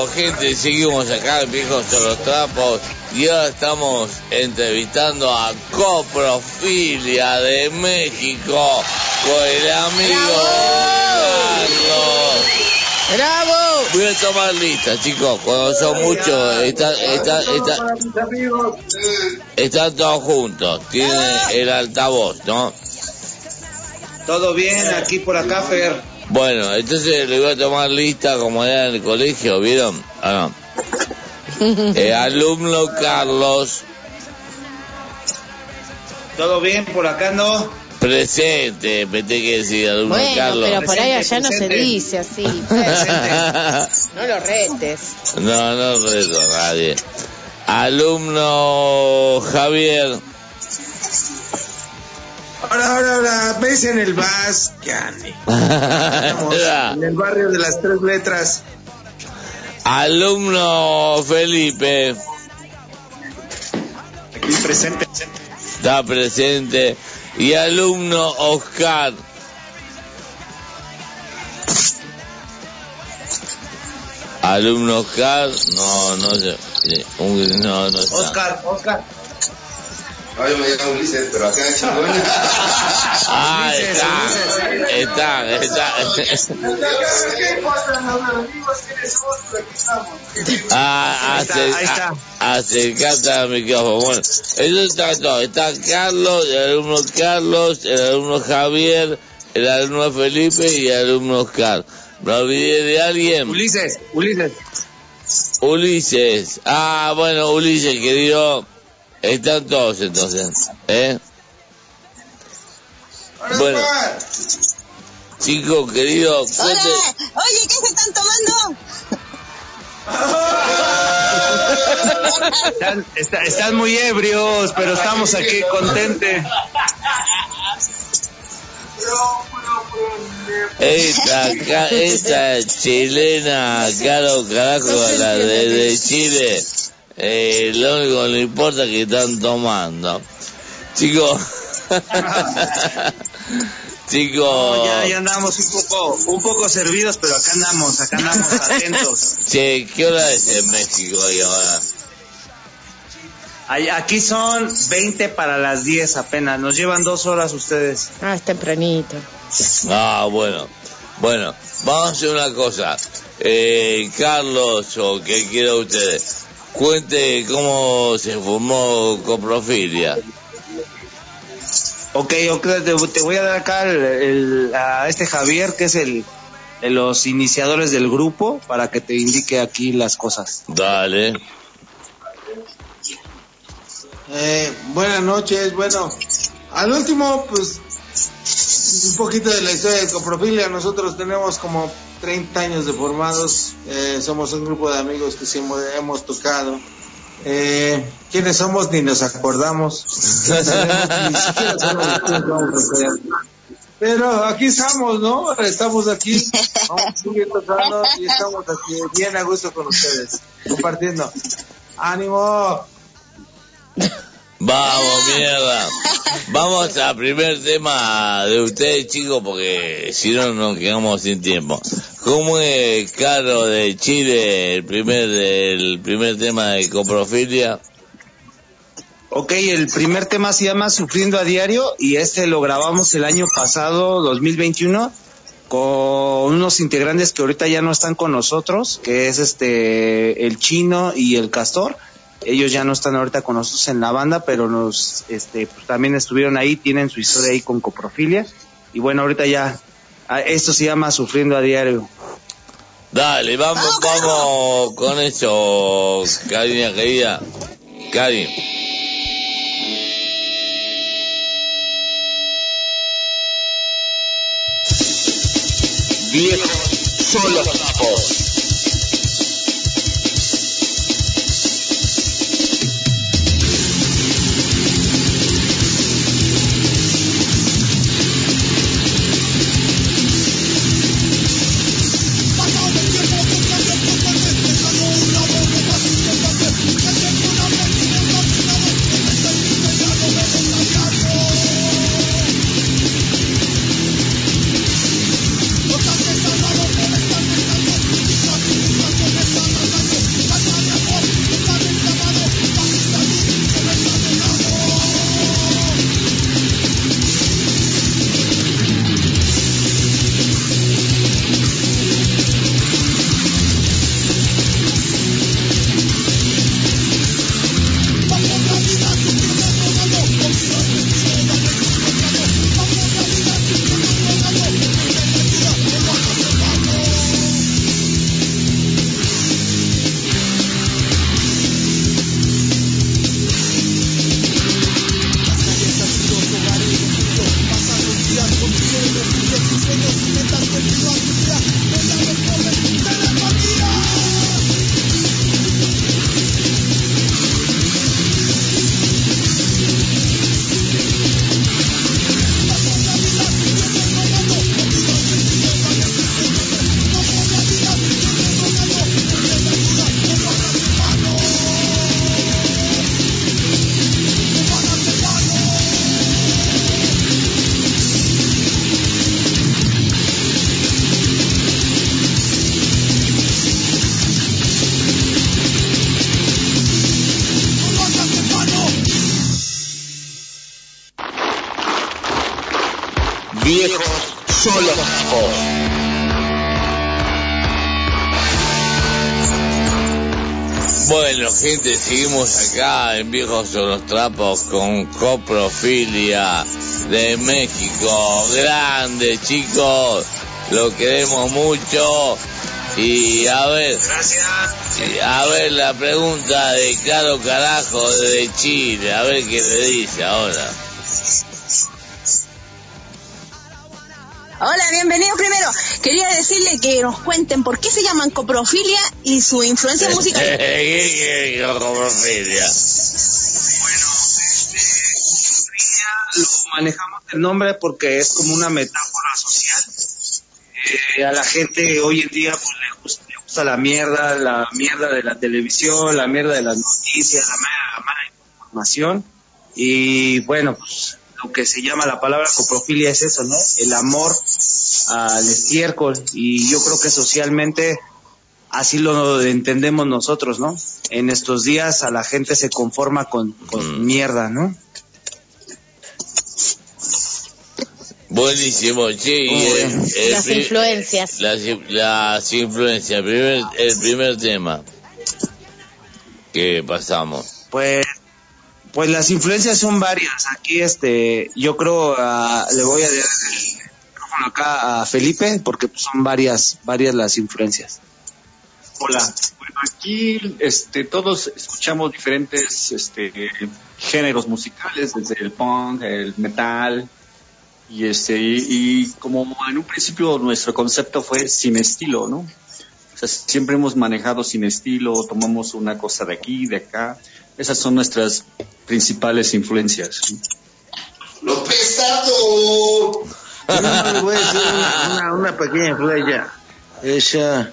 Bueno, gente, seguimos acá en Viejos los Trapos y ahora estamos entrevistando a Coprofilia de México con el amigo Carlos. ¡Bravo! Voy a tomar lista, chicos. Cuando son muchos, está, está, está, están todos juntos. Tienen el altavoz, ¿no? Todo bien, aquí por acá, Fer. Bueno, entonces le voy a tomar lista como era en el colegio, ¿vieron? Ah, no. [laughs] Eh, alumno Carlos, Todo bien por acá, ¿no? presente, me tengo que decir, alumno Bueno, Carlos. pero por ahí allá no se presente. dice así. [laughs] No lo retes. No, no reto a nadie. Alumno Javier, Ahora, ahora, ahora, me dicen el [laughs] en el barrio de las tres letras. alumno Felipe, Aquí presente. está presente. Y alumno Oscar, alumno Oscar, no, no sé, sí, un- no, no. Oscar, Oscar. No, yo me llamo Ulises, pero acá en Chingón. Ah, está, está, está. Ah, Ahí está, acer- ahí está. acercate al micrófono. Bueno, eso está todo. Está Carlos, el alumno Carlos, el alumno Javier, el alumno Felipe y el alumno Oscar. ¿Me olvidé de alguien? Ulises, Ulises. Ulises. Ah, bueno, Ulises, querido. Están todos entonces, ¿eh? Bueno, chicos, querido, Hola, cuente- oye, ¿qué se están tomando? [laughs] Están, está- están muy ebrios, pero estamos aquí contentes. Esta, esta chilena, caro carajo, la de, de Chile, eh, lo único que le importa es que están tomando. Chicos, [laughs] chicos, Ya, ya andamos un poco, un poco servidos, pero acá andamos, acá andamos atentos. [laughs] che, ¿qué hora es en México ahí ahora? Ay, Aquí son 20 para las 10 apenas, nos llevan dos horas ustedes. Ah, es tempranito. Ah, bueno, bueno, vamos a hacer una cosa. Eh, Carlos, o que quiera usted, cuente cómo se formó Coprofilia. Ok, ok, te, te voy a dar acá el- el- a este Javier, que es el de los iniciadores del grupo, para que te indique aquí las cosas. Dale. Eh, buenas noches, bueno, al último, pues, un poquito de la historia de Coprofilia. Nosotros tenemos como 30 años de formados, eh, somos un grupo de amigos que siempre hemos tocado. Eh, ¿Quiénes somos? Ni nos acordamos. ¿Quiénes [laughs] sabemos? Ni siquiera sabemos quiénes vamos a ser. Pero aquí estamos, ¿no? Estamos aquí, vamos tocando y estamos aquí bien a gusto con ustedes, compartiendo. ¡Ánimo! Vamos, mierda. Vamos al primer tema de ustedes, chicos, porque si no nos quedamos sin tiempo. ¿Cómo es Caro de Chile el primer el primer tema de coprofilia? Ok, el primer tema se llama Sufriendo a Diario y este lo grabamos el año pasado, 2021, con unos integrantes que ahorita ya no están con nosotros, que es este el Chino y el Castor. Ellos ya no están ahorita con nosotros en la banda, pero nos este pues, también estuvieron ahí, tienen su historia ahí con coprofilia. Y bueno, ahorita ya ah, esto se llama Sufriendo a Diario. Dale, vamos, vamos con eso, Karina querida. Karin. Viejos son los trapos. En Viejos son los Trapos con Coprofilia de México. Grande, chicos. Lo queremos mucho. Y a ver, a ver la pregunta de Caro Carajo de Chile. A ver qué le dice ahora. Hola, bienvenido primero. Quería decirle que nos cuenten por qué se llaman coprofilia y su influencia [laughs] musical. ¿Qué qué Coprofilia? Lo manejamos el nombre porque es como una metáfora social. Eh, a la gente hoy en día pues, le, gusta, le gusta la mierda, la mierda de la televisión, la mierda de las noticias, la mala, la mala información. Y bueno, pues lo que se llama la palabra coprofilia es eso, ¿no? El amor al estiércol. Y yo creo que socialmente así lo entendemos nosotros, ¿no? En estos días a la gente se conforma con, con mierda, ¿no? Buenísimo, sí. y el- el Las influencias. Las, las influencias, el primer, el primer tema que pasamos. Pues, pues las influencias son varias. Aquí, este, yo creo, ah, le voy a acá a Felipe, porque pues, son varias, varias las influencias. Hola. Bueno, aquí este, todos escuchamos diferentes este, géneros musicales, desde el punk, el metal, y, este, y, y como en un principio nuestro concepto fue sin estilo, ¿no? O sea, siempre hemos manejado sin estilo, tomamos una cosa de aquí, de acá. Esas son nuestras principales influencias. ¡Los pesados! Yo no le voy a decir una, una, una pequeña influencia. Ella,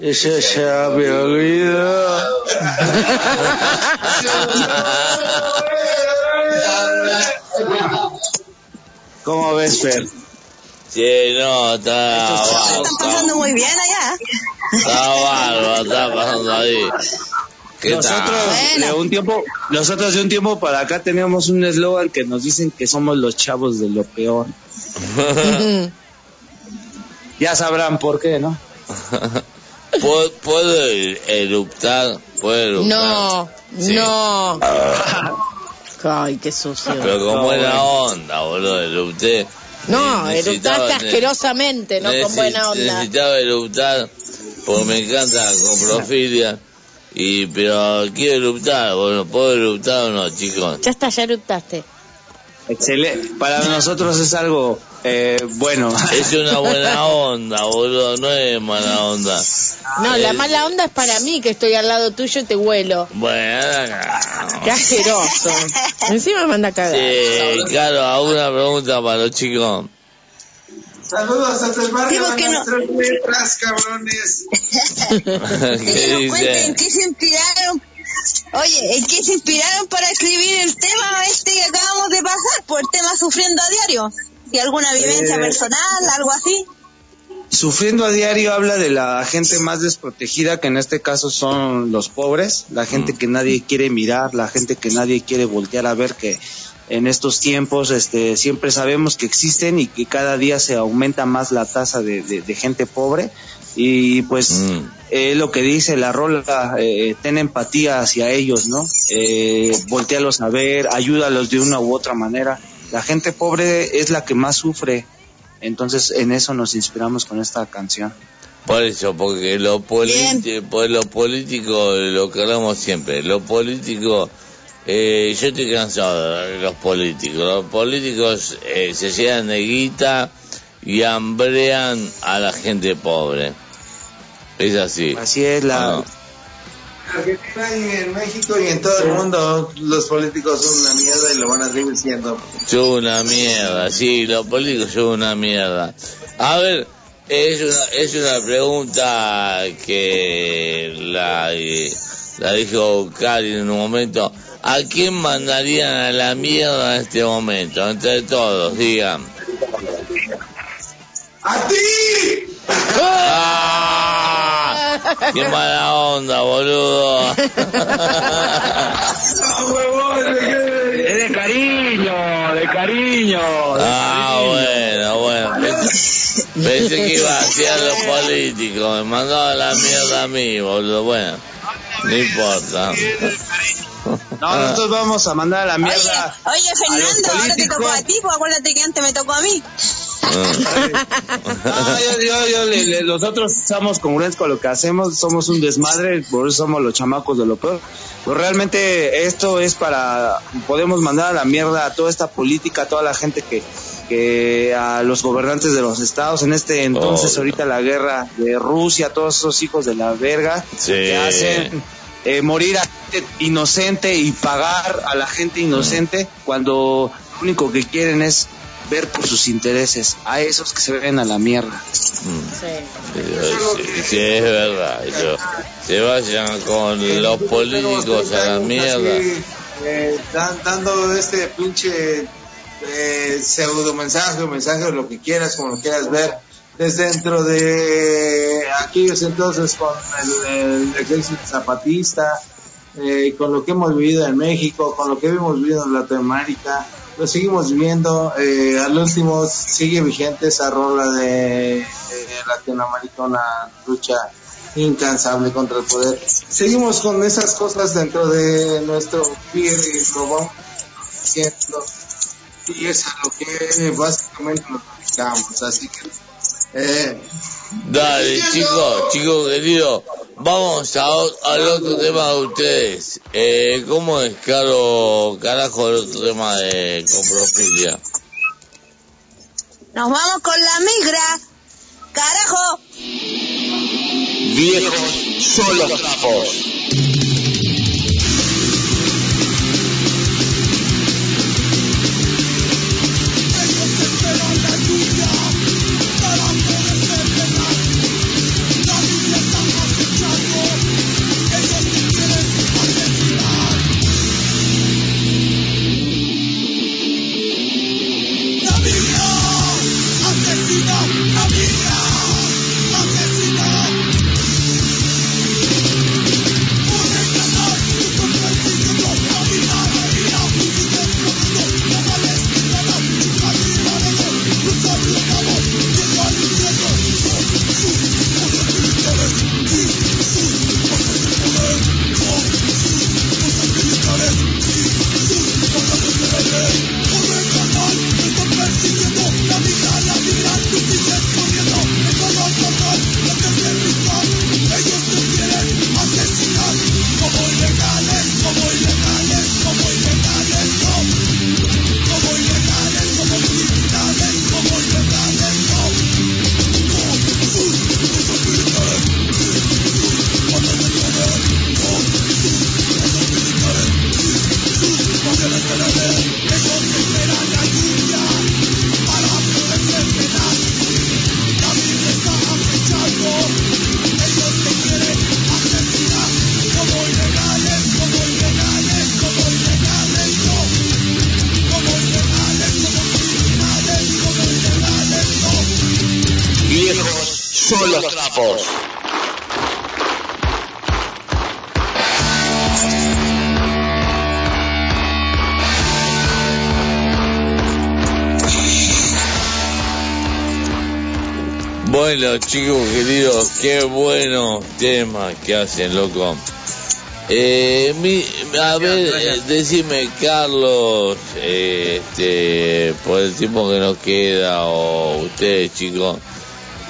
ella ya me olvidó. ¿Cómo ves, Fer? Sí, no, está Están pasando muy bien allá. Está bárbaro, está pasando ahí. ¿Qué Nosotros tal? de un tiempo, nosotros de un tiempo para acá teníamos un eslogan que nos dicen que somos los chavos de lo peor. [laughs] ya sabrán por qué, ¿no? ¿Puedo, puedo eruptar? ¿Puedo eruptar? No, Sí. no. [laughs] Ay, qué sucio. Pero con buena onda, boludo, erupté. No, eruptaste asquerosamente, no con buena onda. Necesitaba eruptar porque me encanta la coprofilia. Y, pero quiero eruptar, bueno, ¿puedo eruptar o no, chicos? Ya está, ya eruptaste. Excelente. Para nosotros es algo eh, bueno. Es una buena [laughs] onda, boludo, no es mala onda. No, la Eh, mala onda es para mí, que estoy al lado tuyo y te huelo. Bueno. Qué asqueroso. Encima me manda a cagar. Sí, claro, alguna pregunta para los chicos. Saludos hasta el barrio Digo que no. letras, cabrones. [laughs] ¿Qué Que nos cuenten qué se inspiraron. Oye, ¿en qué se inspiraron para escribir el tema este que acabamos de pasar? Por el tema sufriendo a diario. ¿Y alguna vivencia Eh, personal, algo así? Sufriendo a diario habla de la gente más desprotegida, que en este caso son los pobres, la gente que nadie quiere mirar, la gente que nadie quiere voltear a ver que en estos tiempos este, siempre sabemos que existen y que cada día se aumenta más la tasa de, de- de gente pobre. Y pues Mm. eh, lo que dice la rola, eh, ten empatía hacia ellos, ¿no? Eh, voltealos a ver, ayúdalos de una u otra manera. La gente pobre es la que más sufre, entonces en eso nos inspiramos con esta canción. Por eso, porque lo, por lo político lo queremos siempre. Lo político, eh, yo estoy cansado de los políticos. Los políticos eh, se llenan de guita y hambrean a la gente pobre. Es así. Así es la... Ah. En Argentina y en México y en todo el mundo los políticos son una mierda y lo van a seguir siendo. Yo una mierda, sí, los políticos son una mierda. A ver, es una, es una pregunta que la, la dijo Cari en un momento. ¿A quién mandarían a la mierda en este momento? Entre todos, digan. ¡A ti! ¡Ah! ¡Qué mala onda, boludo! [laughs] Es de cariño, de cariño. Ah, bueno, metía a los políticos, me mandaba a la mierda a mí, boludo. Bueno, no importa. No, nosotros vamos a mandar a la Oye, mierda. oye Fernando, ahora te tocó a ti, pues acuérdate que antes me tocó a mí. No, yo, yo, yo, le- le- nosotros somos congruentes con lo que hacemos, somos un desmadre, por eso somos los chamacos de lo peor. Pero realmente esto es para, podemos mandar a la mierda a toda esta política, a toda la gente que, que a los gobernantes de los estados, en este entonces Oh, ahorita la guerra de Rusia, todos esos hijos de la verga Sí. que hacen eh, morir a gente inocente y pagar a la gente inocente cuando lo único que quieren es ver por sus intereses, a esos que se ven a la mierda. Sí, sí, es verdad. Yo, se vayan con los políticos a la mierda. Eh, dan- dando este pinche eh, pseudo mensaje o mensaje lo que quieras, como quieras ver, desde dentro de aquellos entonces con el, el ejército zapatista, eh, con lo que hemos vivido en México, con lo que hemos vivido en Latinoamérica, lo seguimos viviendo. Eh, al último sigue vigente esa rola de, de latinoamericana lucha incansable contra el poder. Seguimos con esas cosas dentro de nuestro peer y lo vamos y es a lo que básicamente nos dedicamos. Así que eh, Dale, chicos, chicos queridos, vamos a, al otro tema de ustedes. Eh, ¿Cómo es, caro, carajo, el otro tema de coprofilia? Nos vamos con la migra. Carajo. Viejos son los trapos. Bueno, chicos queridos, qué buenos temas que hacen, loco. Eh, mi- a ver, eh, decime, Carlos, eh, este, por el tiempo que nos queda, o ustedes, chicos,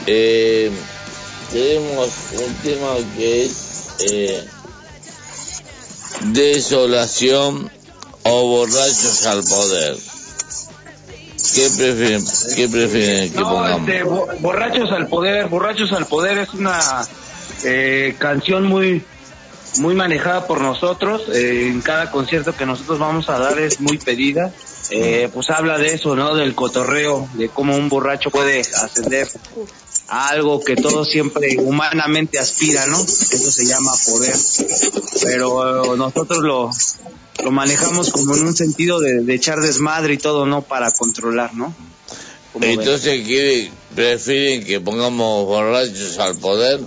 eh, tenemos un tema que es eh, desolación o borrachos al poder. ¿Qué prefieren, qué prefieren que No, pongamos? este, bo- Borrachos al Poder, Borrachos al Poder es una eh, canción muy muy manejada por nosotros. eh, en cada concierto que nosotros vamos a dar es muy pedida. Eh, pues habla de eso, ¿no? Del cotorreo, de cómo un borracho puede ascender a algo que todo siempre humanamente aspira, ¿no? Eso se llama poder. Pero nosotros lo, lo manejamos como en un sentido de, de echar desmadre y todo, ¿no? Para controlar, ¿no? Entonces, ¿quiere- ¿prefieren que pongamos borrachos al poder?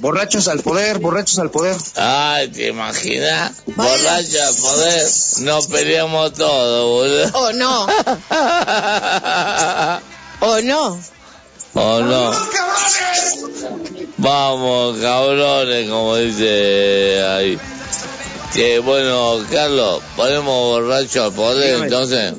Borrachos al poder, borrachos al poder. Ay, ¿te imaginas? Borrachos al poder. Nos peleamos todos, boludo. O no. [laughs] o no. ¿O no? Vamos, cabrones, como dice ahí. Que bueno, Carlos, ponemos borracho al poder, entonces.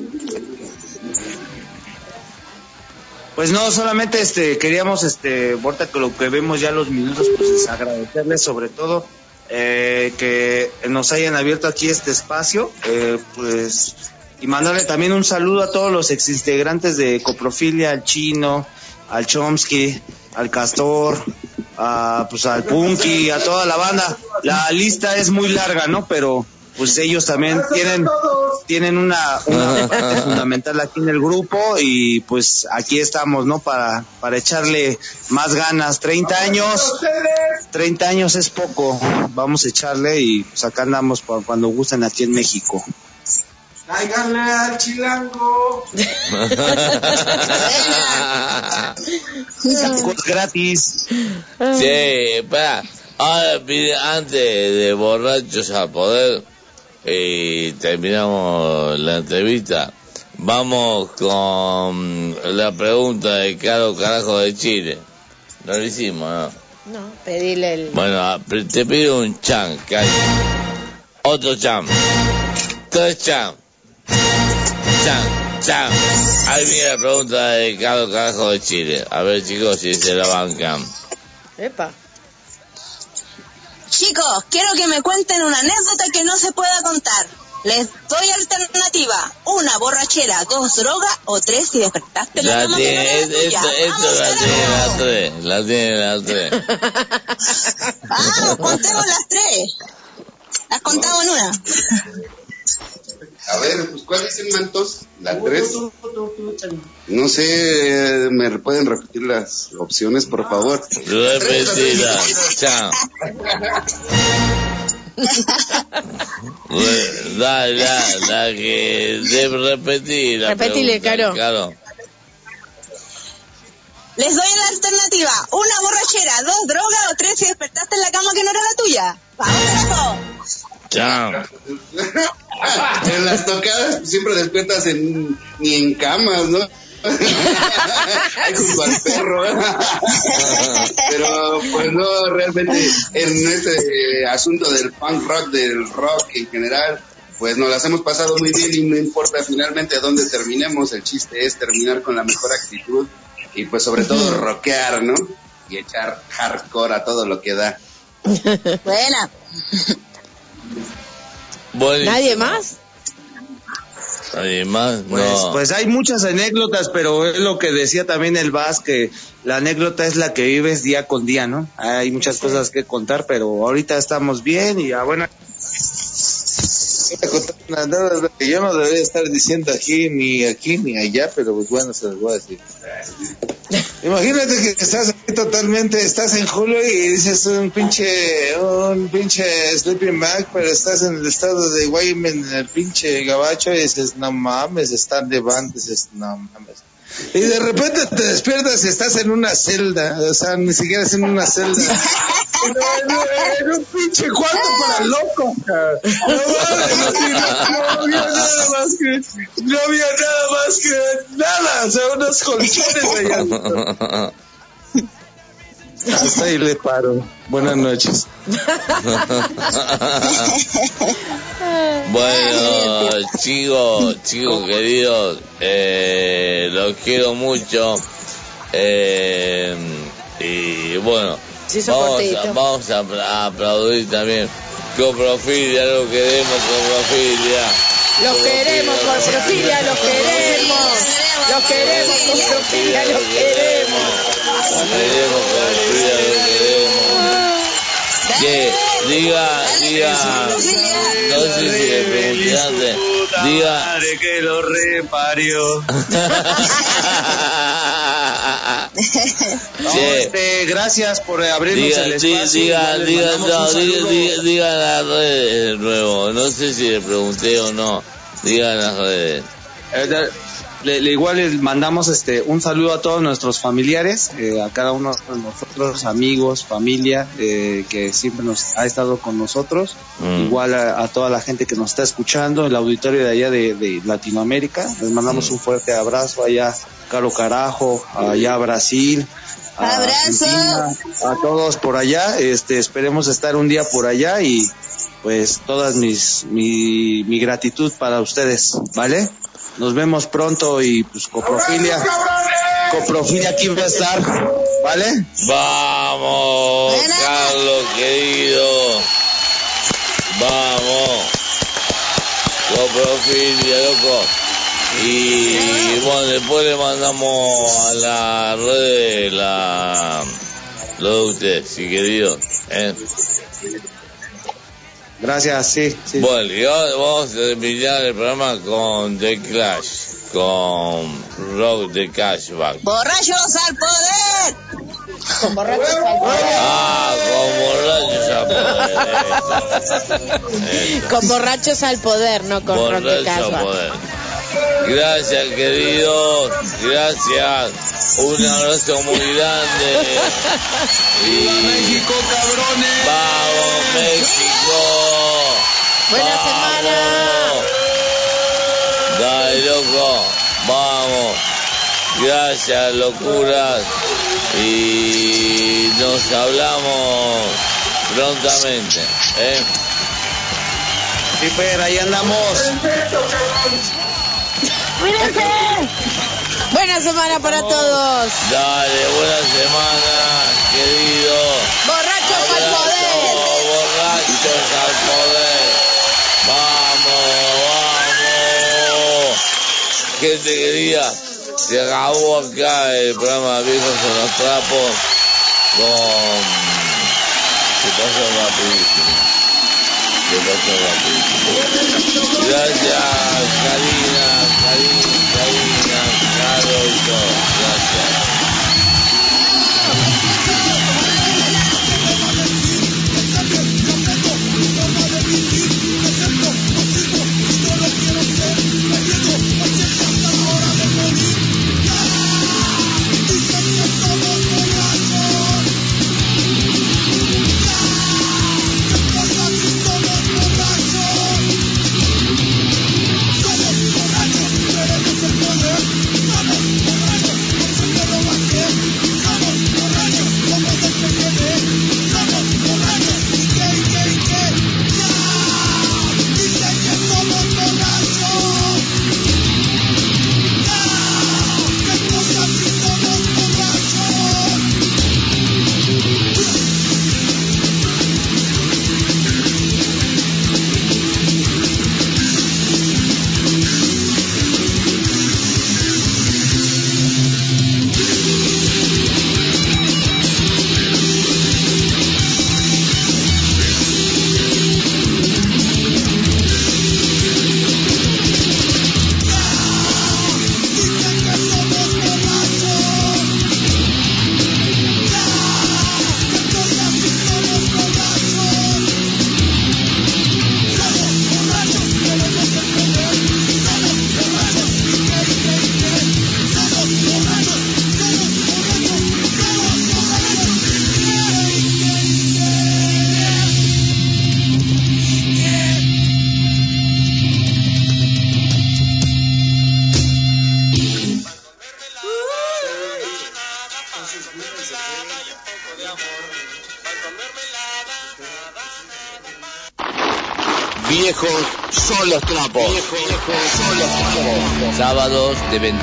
Pues no, solamente este queríamos este ahorita que lo que vemos ya los minutos pues es agradecerles sobre todo eh, que nos hayan abierto aquí este espacio eh, pues y mandarle también un saludo a todos los exintegrantes de Coprofilia, al Chino, al Chomsky, al Castor, a, pues al Punky, a toda la banda. La lista es muy larga, ¿no? Pero pues ellos también tienen tienen una, una fundamental aquí en el grupo y pues aquí estamos, ¿no? Para, para echarle más ganas. 30 años, 30 años es poco, vamos a echarle y pues acá andamos cuando gusten aquí en México. Cáiganle al chilango. [laughs] Tacos gratis. Sí, espera. Ahora pide antes de borrachos al poder y terminamos la entrevista. Vamos con la pregunta de Caro Carajo de Chile. No lo hicimos, ¿no? No, pedile el... Bueno, a- te pido un chan, Cari. Otro chan. Tres chan. Chan, chan. Ahí viene la pregunta de Caro Carajo de Chile. A ver, chicos, si se la bancan. Epa. Chicos, quiero que me cuenten una anécdota que no se pueda contar. Les doy alternativa. Una borrachera, dos drogas o tres si despertaste la La que no tiene, era esto, esto la tiene las tres, la tiene las tres. [laughs] Vamos, contemos las tres. Las contamos en una. [laughs] A ver, pues, ¿cuál dicen mantos? La 3. No sé, ¿me pueden repetir las opciones, por favor? Repetida, chao. Re- Da, da, da que debe repetir la Repetile, Caro. Caro. Les doy la alternativa. Una borrachera, dos drogas o tres si despertaste en la cama que no era la tuya. Chao. en las tocadas siempre despiertas en, ni en camas, ¿no? [laughs] Ahí junto al perro. Pero pues no, realmente en este asunto del punk rock, del rock en general, pues nos las hemos pasado muy bien y no importa finalmente dónde terminemos, el chiste es terminar con la mejor actitud y pues sobre todo rockear, ¿no? Y echar hardcore a todo lo que da. [laughs] Buena. Buenísimo. ¿Nadie más? ¿Nadie más? Pues, no. pues hay muchas anécdotas, pero es lo que decía también el Vaz, que la anécdota es la que vives día con día, ¿no? Hay muchas cosas que contar, pero ahorita estamos bien y a buena... Voy a contar una que yo no debería estar diciendo aquí, ni aquí, ni allá, pero pues bueno, se los voy a decir. Imagínate que estás aquí totalmente, estás en Julio y dices un pinche, un pinche sleeping bag, pero estás en el estado de Wyoming, en el pinche gabacho, y dices, no mames, están de band, dices, no mames. Y de repente te despiertas y estás en una celda, o sea, ni siquiera es en una celda. [laughs] En un pinche cuarto para locos. cara. No, [laughs] mames, no había nada más que, no había nada más que nada, o sea, unos colchones allá. Hasta ahí le paro. Buenas noches. Bueno, chicos, chicos queridos, eh, los quiero mucho. Eh, y bueno, Vamos, a, vamos a, apla- a aplaudir también. Coprofilia, lo queremos, Coprofilia. Los queremos, Coprofilia, los queremos. Los queremos, Coprofilia, los queremos. Queremos, Coprofilia, lo queremos. Que diga, diga, no sé si le pregunté antes, diga, Madre que lo reparió. [laughs] [laughs] No, este, gracias por abrirnos Diga, el espacio. diga, no, un diga, saludo. diga, diga las redes de nuevo. No sé si le pregunté o no. Diga las redes. Le, le igual les mandamos este un saludo a todos nuestros familiares, eh, a cada uno de nosotros, amigos, familia, eh, que siempre nos ha estado con nosotros. Mm. Igual a, a toda la gente que nos está escuchando, el auditorio de allá de, de Latinoamérica. Les mandamos un fuerte abrazo allá, Caro Carajo, allá a Brasil. a. Argentina, a todos por allá. Este, esperemos estar un día por allá y pues todas mis mi, mi gratitud para ustedes, ¿vale? Nos vemos pronto y pues coprofilia. Coprofilia aquí va a estar, ¿vale? Vamos, Carlos querido. Vamos. Coprofilia, loco. Y bueno, después le mandamos a la red la, lo de usted, si querido. ¿eh? Gracias, sí, sí. Bueno, y ahora vamos a terminar el programa con The Clash, con Rock the Cashback. ¡Borrachos al poder! Con borrachos al poder. Ah, con borrachos al poder. Con borrachos al poder, no con Borrachos al Cashback. poder. Gracias, queridos. Gracias. Un abrazo muy grande. ¡Viva México, cabrones! ¡Vamos, México! Buena ¡Vamos! Dale, loco. Vamos. Gracias, locuras. Y nos hablamos prontamente. ¿eh? Sí, pero ahí andamos. Buena semana para todos. Dale, buena semana, querido. Borrachos al poder. Borrachos al poder. Vamos, vamos. Gente querida, se acabó acá el programa Viejos en los Trapos con... Se pasó rapidísimo. Se pasó rapidísimo. Gracias, Karina,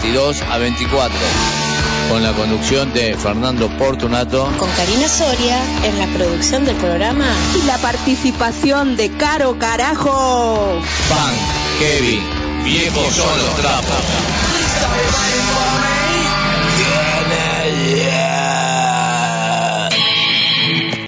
22 a 24. Con la conducción de Fernando Portunato. Con Karina Soria en la producción del programa. Y la participación de Caro Carajo. Pan, Kevin, viejos son los trapos.